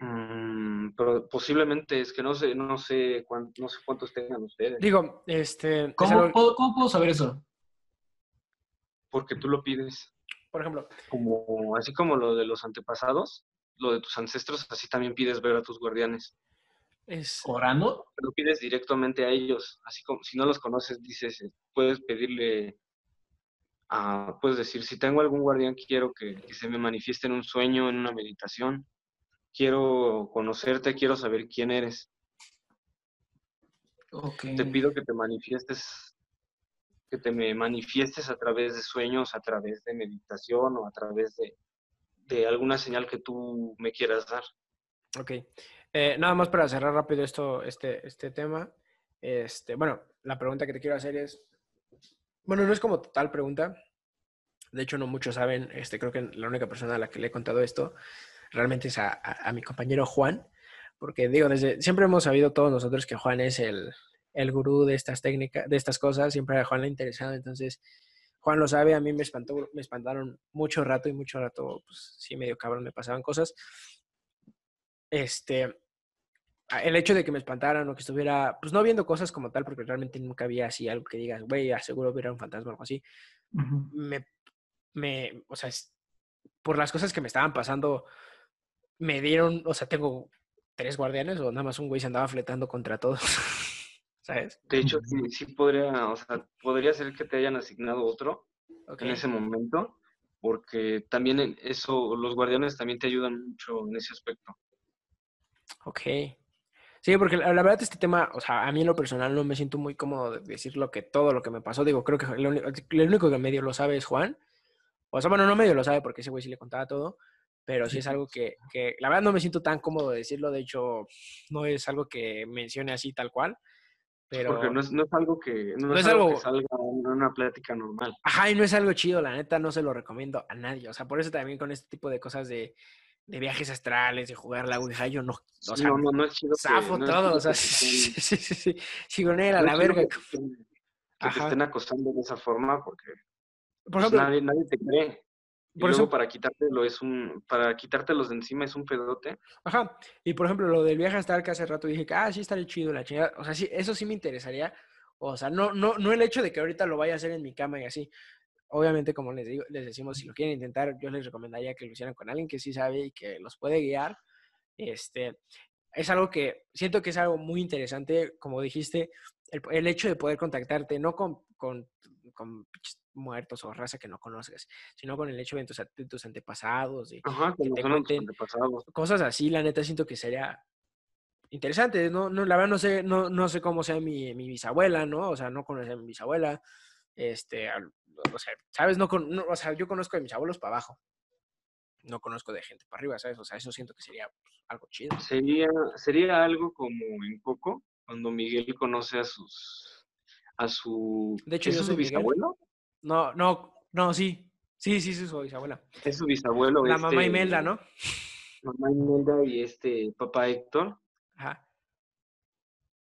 S3: Mm, pero posiblemente es que no sé, no sé cuán- no sé cuántos tengan ustedes,
S2: Digo, este, es
S1: ¿Cómo,
S2: algo-
S1: puedo, cómo puedo saber eso?
S3: porque tú lo pides,
S2: por ejemplo,
S3: como así como lo de los antepasados, lo de tus ancestros, así también pides ver a tus guardianes.
S2: es,
S1: ¿Orando?
S3: Lo pides directamente a ellos, así como si no los conoces, dices, eh, puedes pedirle a, puedes decir, si tengo algún guardián, quiero que, que se me manifieste en un sueño, en una meditación. Quiero conocerte, quiero saber quién eres.
S1: Ok.
S3: Te pido que te manifiestes, que te me manifiestes a través de sueños, a través de meditación o a través de, de alguna señal que tú me quieras dar.
S2: ok. Eh, nada más para cerrar rápido esto, este, este tema. Este, bueno, la pregunta que te quiero hacer es, bueno, no es como total pregunta. De hecho, no muchos saben, este, creo que la única persona a la que le he contado esto realmente es a, a- a mi compañero Juan, porque digo, desde siempre hemos sabido todos nosotros que Juan es el, el gurú de estas técnicas, de estas cosas, siempre a Juan le ha interesado, entonces Juan lo sabe, a mí me espantó, me espantaron mucho rato y mucho rato, pues sí, medio cabrón, me pasaban cosas. Este, el hecho de que me espantaran o que estuviera, pues no viendo cosas como tal, porque realmente nunca había así algo que digas, güey, aseguro hubiera un fantasma o algo así,
S1: Ujú.
S2: me, me, o sea, es- por las cosas que me estaban pasando, me dieron, o sea, tengo tres guardianes o nada más un güey se andaba fletando contra todos, <laughs> ¿sabes?
S3: De hecho, sí, sí podría, o sea, podría ser que te hayan asignado otro en ese momento, porque también en eso, los guardianes también te ayudan mucho en ese aspecto.
S2: Ok. Sí, porque la, la verdad este tema, o sea, a mí en lo personal no me siento muy cómodo de decir lo que, todo lo que me pasó. Digo, creo que el único que medio lo sabe es Juan. O sea, bueno, no medio lo sabe porque ese güey sí le contaba todo, pero sí es algo que, que la verdad no me siento tan cómodo de decirlo. De hecho, no es algo que mencione así tal cual. Pero...
S3: Porque no es, no es algo que no,
S2: No
S3: es
S2: es
S3: algo,
S2: algo-
S3: que salga en una plática normal.
S2: Ajá, y no es algo chido, la neta, no se lo recomiendo a nadie. O sea, por eso también con este tipo de cosas de, de viajes astrales, de jugar la Ouija, yo no, o sea,
S3: no, no, no es chido. que-
S2: zafo
S3: no es
S2: todo, o sea,
S3: que
S2: sí, sí, sí, sí, a
S3: no
S2: la verga.
S3: Que, te que te
S2: Ajá.
S3: estén acosando de esa forma porque
S2: Por
S3: pues,
S2: ejemplo,
S3: nadie, nadie te cree. Y
S2: Por
S3: luego
S2: eso-
S3: para quitártelo es un, para quitártelos de encima es un pedote.
S2: Ajá. Y por ejemplo, lo del viaje astral que hace rato dije que, ah, sí estaría chido la chingada. O sea, sí, eso sí me interesaría. O sea, no, no, no el hecho de que ahorita lo vaya a hacer en mi cama y así. Obviamente, como les digo, les decimos, si lo quieren intentar, yo les recomendaría que lo hicieran con alguien que sí sabe y que los puede guiar. Este, es algo que siento que es algo muy interesante, como dijiste, el, el hecho de poder contactarte, no con, con, con muertos o raza que no conoces, sino con el hecho de tus, de tus antepasados, de,
S3: Ajá,
S2: Que te cuenten-
S3: antepasados.
S2: cosas así, la neta siento que sería interesante. No, no, la verdad no sé, no, no sé cómo sea mi, mi bisabuela, ¿no? O sea, no conocía a mi bisabuela. Este, o sea, ¿sabes? No, con- no, o sea, yo conozco de mis abuelos para abajo. No conozco de gente para arriba, ¿sabes? O sea, eso siento que sería pues, algo chido.
S3: Sería, sería algo como en Coco, cuando Miguel conoce a sus a su
S2: De hecho,
S3: ¿es
S2: yo
S3: su
S2: Miguel.
S3: bisabuelo?
S2: No, no, no, sí. Sí, sí, sí, soy bisabuela.
S3: Es su bisabuelo.
S2: La
S3: este,
S2: mamá Imelda, ¿no?
S3: Mamá Imelda y este papá Héctor.
S2: Ajá.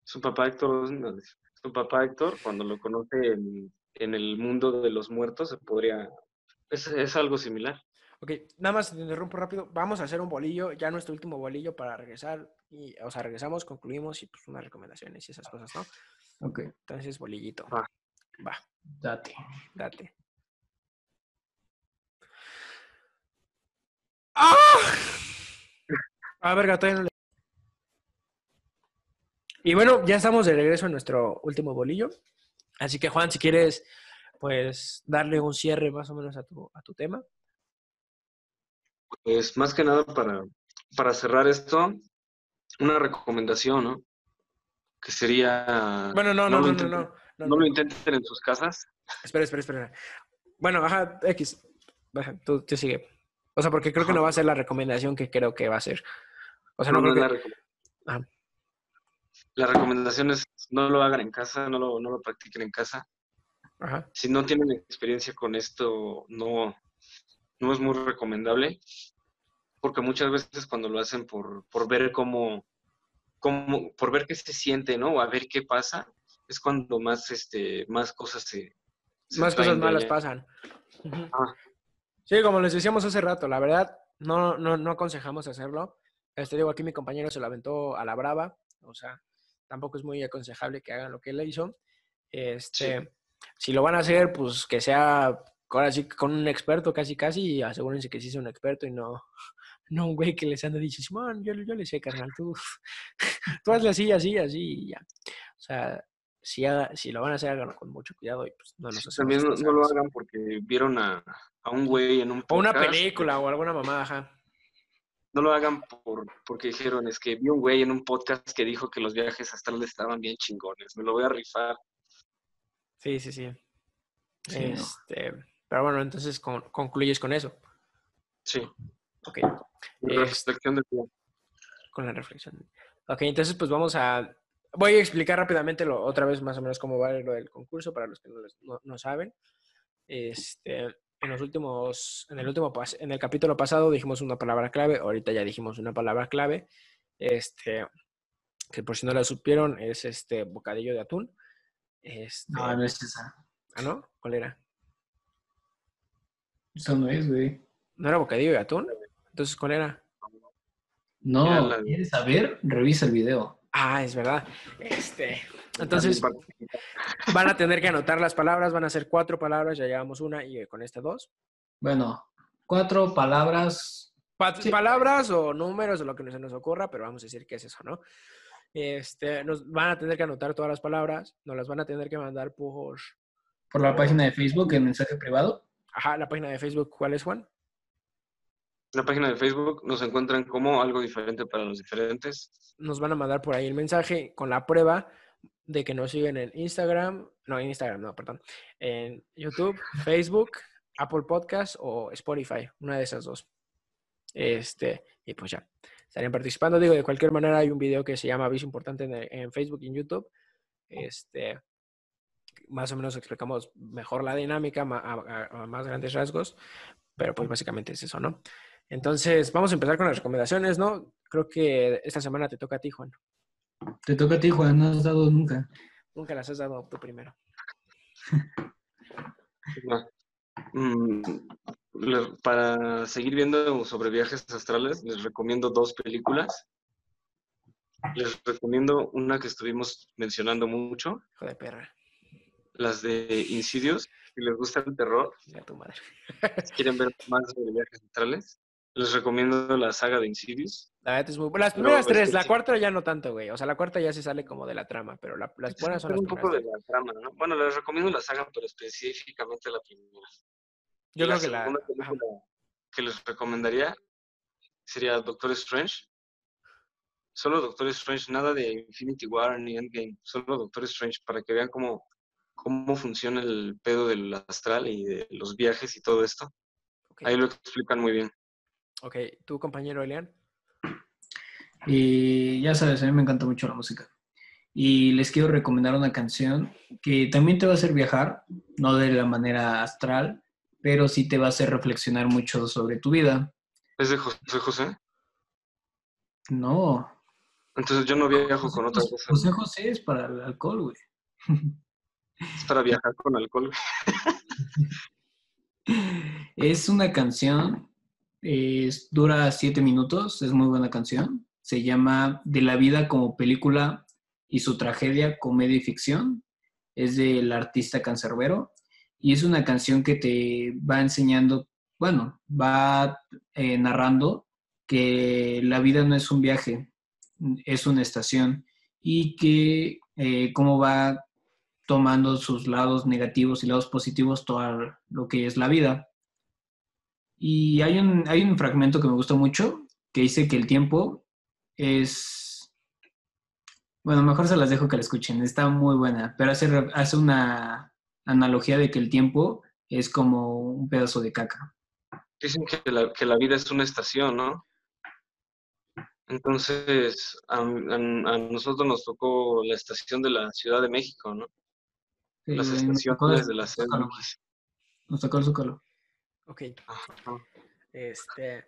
S3: Su papá Héctor, no, su papá Héctor, cuando lo conoce en, en el mundo de los muertos, se podría. Es, es algo similar.
S2: Ok, nada más te interrumpo rápido. Vamos a hacer un bolillo, ya nuestro último bolillo para regresar. Y, o sea, regresamos, concluimos y pues unas recomendaciones y esas cosas, ¿no?
S1: Ok,
S2: Entonces, bolillito.
S3: Va.
S2: Va,
S1: date.
S2: date. ¡Ah! Ah, verga, todavía no le- Y bueno, ya estamos de regreso en nuestro último bolillo. Así que, Juan, si quieres, pues, darle un cierre más o menos a tu, a tu tema.
S3: Pues más que nada para, para cerrar esto, una recomendación, ¿no? Que sería.
S2: Bueno, no,
S3: no
S2: no, no, no,
S3: intenten.
S2: no, no,
S3: lo intenten en sus casas.
S2: Espera, espera, espera. Bueno, ajá, X. Baja, tú, tú sigue. O sea, porque creo que no va a ser la recomendación que creo que va a ser. O sea, no, creo que...
S3: la, recom-
S2: Ajá.
S3: la recomendación es no lo hagan en casa, no lo, no lo practiquen en casa.
S2: Ajá.
S3: Si no tienen experiencia con esto, no, no es muy recomendable. Porque muchas veces cuando lo hacen por, por ver cómo, cómo, por ver qué se siente, ¿no? O a ver qué pasa, es cuando más, este, más cosas se, se
S2: Más cosas malas
S3: allá.
S2: pasan.
S3: Ah.
S2: Sí, como les decíamos hace rato, la verdad, no, no, no aconsejamos hacerlo. Este, digo, aquí mi compañero se lo aventó a la brava, o sea, tampoco es muy aconsejable que hagan lo que él hizo. Este, si lo van a hacer, pues que sea ahora sí con un experto casi casi y asegúrense que sí es un experto y no, no un güey que les anda diciendo, Simón, yo, yo le sé, carnal, tú, <laughs> tú hazle así, así, así y ya. O sea, si, haga- si lo van a hacer, háganlo con mucho cuidado y pues no nos hacemos
S3: También no, no lo hagan porque vieron a, a un güey en un
S2: O una
S3: podcast.
S2: película o alguna mamá, ajá.
S3: No lo hagan por, porque dijeron, es que vi un güey en un podcast que dijo que los viajes astrales estaban bien chingones. Me lo voy a rifar.
S2: Sí, sí, sí.
S1: Sí, no.
S2: este, Pero bueno, entonces con- concluyes con eso.
S3: Sí.
S2: Ok,
S3: reflexión del día.
S2: con la reflexión. Ok, entonces pues vamos a... Voy a explicar rápidamente lo, otra vez más o menos cómo va lo del concurso para los que no, no- no saben. Este, en los últimos, en el último, pas- en el capítulo pasado dijimos una palabra clave, ahorita ya dijimos una palabra clave. Este, que por si no la supieron es este bocadillo de atún. Este,
S1: No, no es esa.
S2: ¿Ah, no? ¿Cuál era?
S1: Eso no es, güey.
S2: ¿No era bocadillo de atún? Entonces, ¿cuál era?
S3: Era
S1: No,
S3: la-
S1: ¿quieres saber? Revisa el video.
S2: Ah, es verdad. Este, entonces van a tener que anotar las palabras, van a ser cuatro palabras, ya llevamos una y eh, con esta dos.
S1: Bueno, cuatro palabras.
S2: Pa-
S1: Sí.
S2: Palabras o números o lo que se nos ocurra, pero vamos a decir que es eso, ¿no? Este, nos van a tener que anotar todas las palabras, nos las van a tener que mandar por,
S1: Por la página de Facebook, en mensaje privado.
S2: ajá, la página de Facebook, ¿cuál es, Juan?
S3: La página de Facebook nos encuentran como algo diferente para los diferentes.
S2: Nos van a mandar por ahí el mensaje con la prueba de que nos siguen en Instagram, no, en Instagram, no, perdón, en YouTube, <laughs> Facebook, Apple Podcast o Spotify, una de esas dos. Este, y pues ya, estarían participando. Digo, de cualquier manera hay un video que se llama Aviso Importante en, en Facebook y en YouTube. Este, más o menos explicamos mejor la dinámica a, más grandes rasgos, pero pues básicamente es eso, ¿no? Entonces, vamos a empezar con las recomendaciones, ¿no? Creo que esta semana te toca a ti, Juan.
S1: Te toca a ti, Juan, no has dado nunca.
S2: Nunca las has dado tú primero.
S3: Mm, para seguir viendo sobre viajes astrales, les recomiendo dos películas. Les recomiendo una que estuvimos mencionando mucho.
S2: Hijo de perra.
S3: Las de Insidious. Si les gusta el terror.
S2: tu madre.
S3: si quieren ver más sobre viajes astrales, les recomiendo la saga de Insidious.
S2: La es muy Las primeras tres, la cuarta ya no tanto, güey. O sea, la cuarta ya se sale como de la trama, pero las buenas son las
S3: un poco de la trama, ¿no? Bueno, les recomiendo la saga, pero específicamente la primera.
S2: Yo creo que la
S3: película que les recomendaría sería Doctor Strange. Solo Doctor Strange, nada de Infinity War ni Endgame, solo Doctor Strange para que vean cómo, cómo funciona el pedo del astral y de los viajes y todo esto. Ahí lo explican muy bien.
S2: Ok, ¿tu compañero Elian?
S1: Y ya sabes, a mí me encanta mucho la música. Y les quiero recomendar una canción que también te va a hacer viajar, no de la manera astral, pero sí te va a hacer reflexionar mucho sobre tu vida.
S3: ¿Es de José José?
S1: No.
S3: Entonces yo no viajo con otra cosa.
S1: José José es para el alcohol, güey.
S3: Es para viajar con alcohol. <laughs>
S1: es una canción, dura siete minutos, es muy buena canción. Se llama De la vida como película y su tragedia, comedia y ficción. Es del artista cancerbero y es una canción que te va enseñando, bueno, va eh, narrando que la vida no es un viaje, es una estación y que eh, cómo va tomando sus lados negativos y lados positivos todo lo que es la vida. Y hay un, hay un fragmento que me gustó mucho que dice que el tiempo es... Bueno, mejor se las dejo que la escuchen, está muy buena, pero hace, hace una analogía de que el tiempo es como un pedazo de caca.
S3: Dicen que la, que la vida es una estación, ¿no? Entonces, a, nosotros nos tocó la estación de la Ciudad de México, ¿no? Las estaciones de la CDMX.
S1: Nos tocó el Zócalo.
S2: Ok. Este,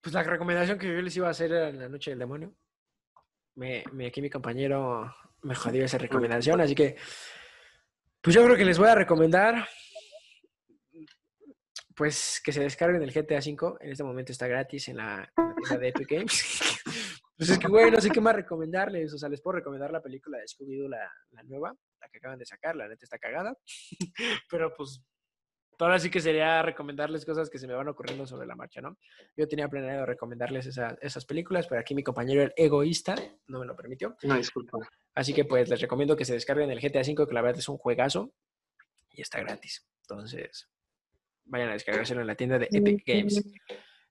S2: pues la recomendación que yo les iba a hacer era la noche del demonio. Me, me, aquí mi compañero me jodió esa recomendación, así que pues yo creo que les voy a recomendar pues que se descarguen el GTA V. En este momento está gratis en la, tienda de Epic Games. <laughs> pues es que, güey, no sé qué más recomendarles. O sea, les puedo recomendar la película de Scooby-Doo, la, la, nueva, la que acaban de sacar. La neta está cagada. <laughs> Pero pues ahora sí que sería recomendarles cosas que se me van ocurriendo sobre la marcha, ¿no? Yo tenía planeado recomendarles esas películas, pero aquí mi compañero el egoísta no me lo permitió.
S3: No, disculpa.
S2: Así que pues les recomiendo que se descarguen el GTA V, que la verdad es un juegazo y está gratis. Entonces, vayan a descargárselo en la tienda de Epic Games.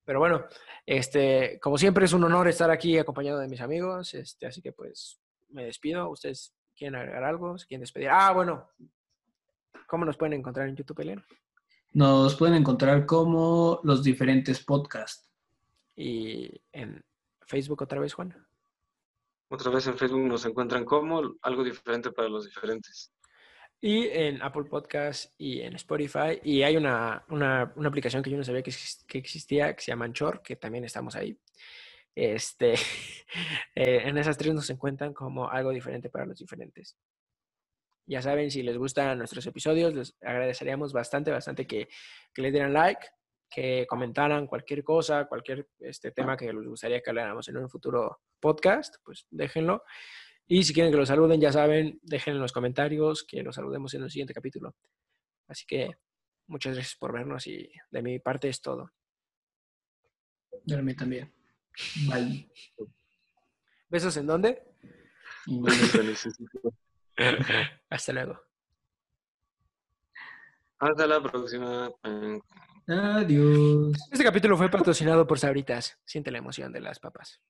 S2: Pero bueno, este, como siempre es un honor estar aquí acompañado de mis amigos, este, así que pues me despido. ¿Ustedes quieren agregar algo? ¿Se quieren despedir? Ah, bueno. ¿Cómo nos pueden encontrar en YouTube, Elena?
S1: Nos pueden encontrar como los diferentes podcasts.
S2: ¿Y en Facebook otra vez, Juan?
S3: Otra vez en Facebook nos encuentran como algo diferente para los diferentes.
S2: Y en Apple Podcast y en Spotify. Y hay una, aplicación que yo no sabía que, existía, que se llama Anchor, que también estamos ahí. Este, <laughs> eh, en esas tres nos encuentran como algo diferente para los diferentes. Ya saben, si les gustan nuestros episodios, les agradeceríamos bastante, bastante que, que les dieran like, que comentaran cualquier cosa, cualquier este, tema que les gustaría que habláramos en un futuro podcast, pues déjenlo. Y si quieren que los saluden, ya saben, dejen en los comentarios que los saludemos en el siguiente capítulo. Así que muchas gracias por vernos y de mi parte es todo.
S1: De mí también. Bye.
S2: ¿Besos en dónde? <laughs> Hasta luego.
S3: Hasta la próxima.
S1: Adiós.
S2: Este capítulo fue patrocinado por Sabritas. Siente la emoción de las papas.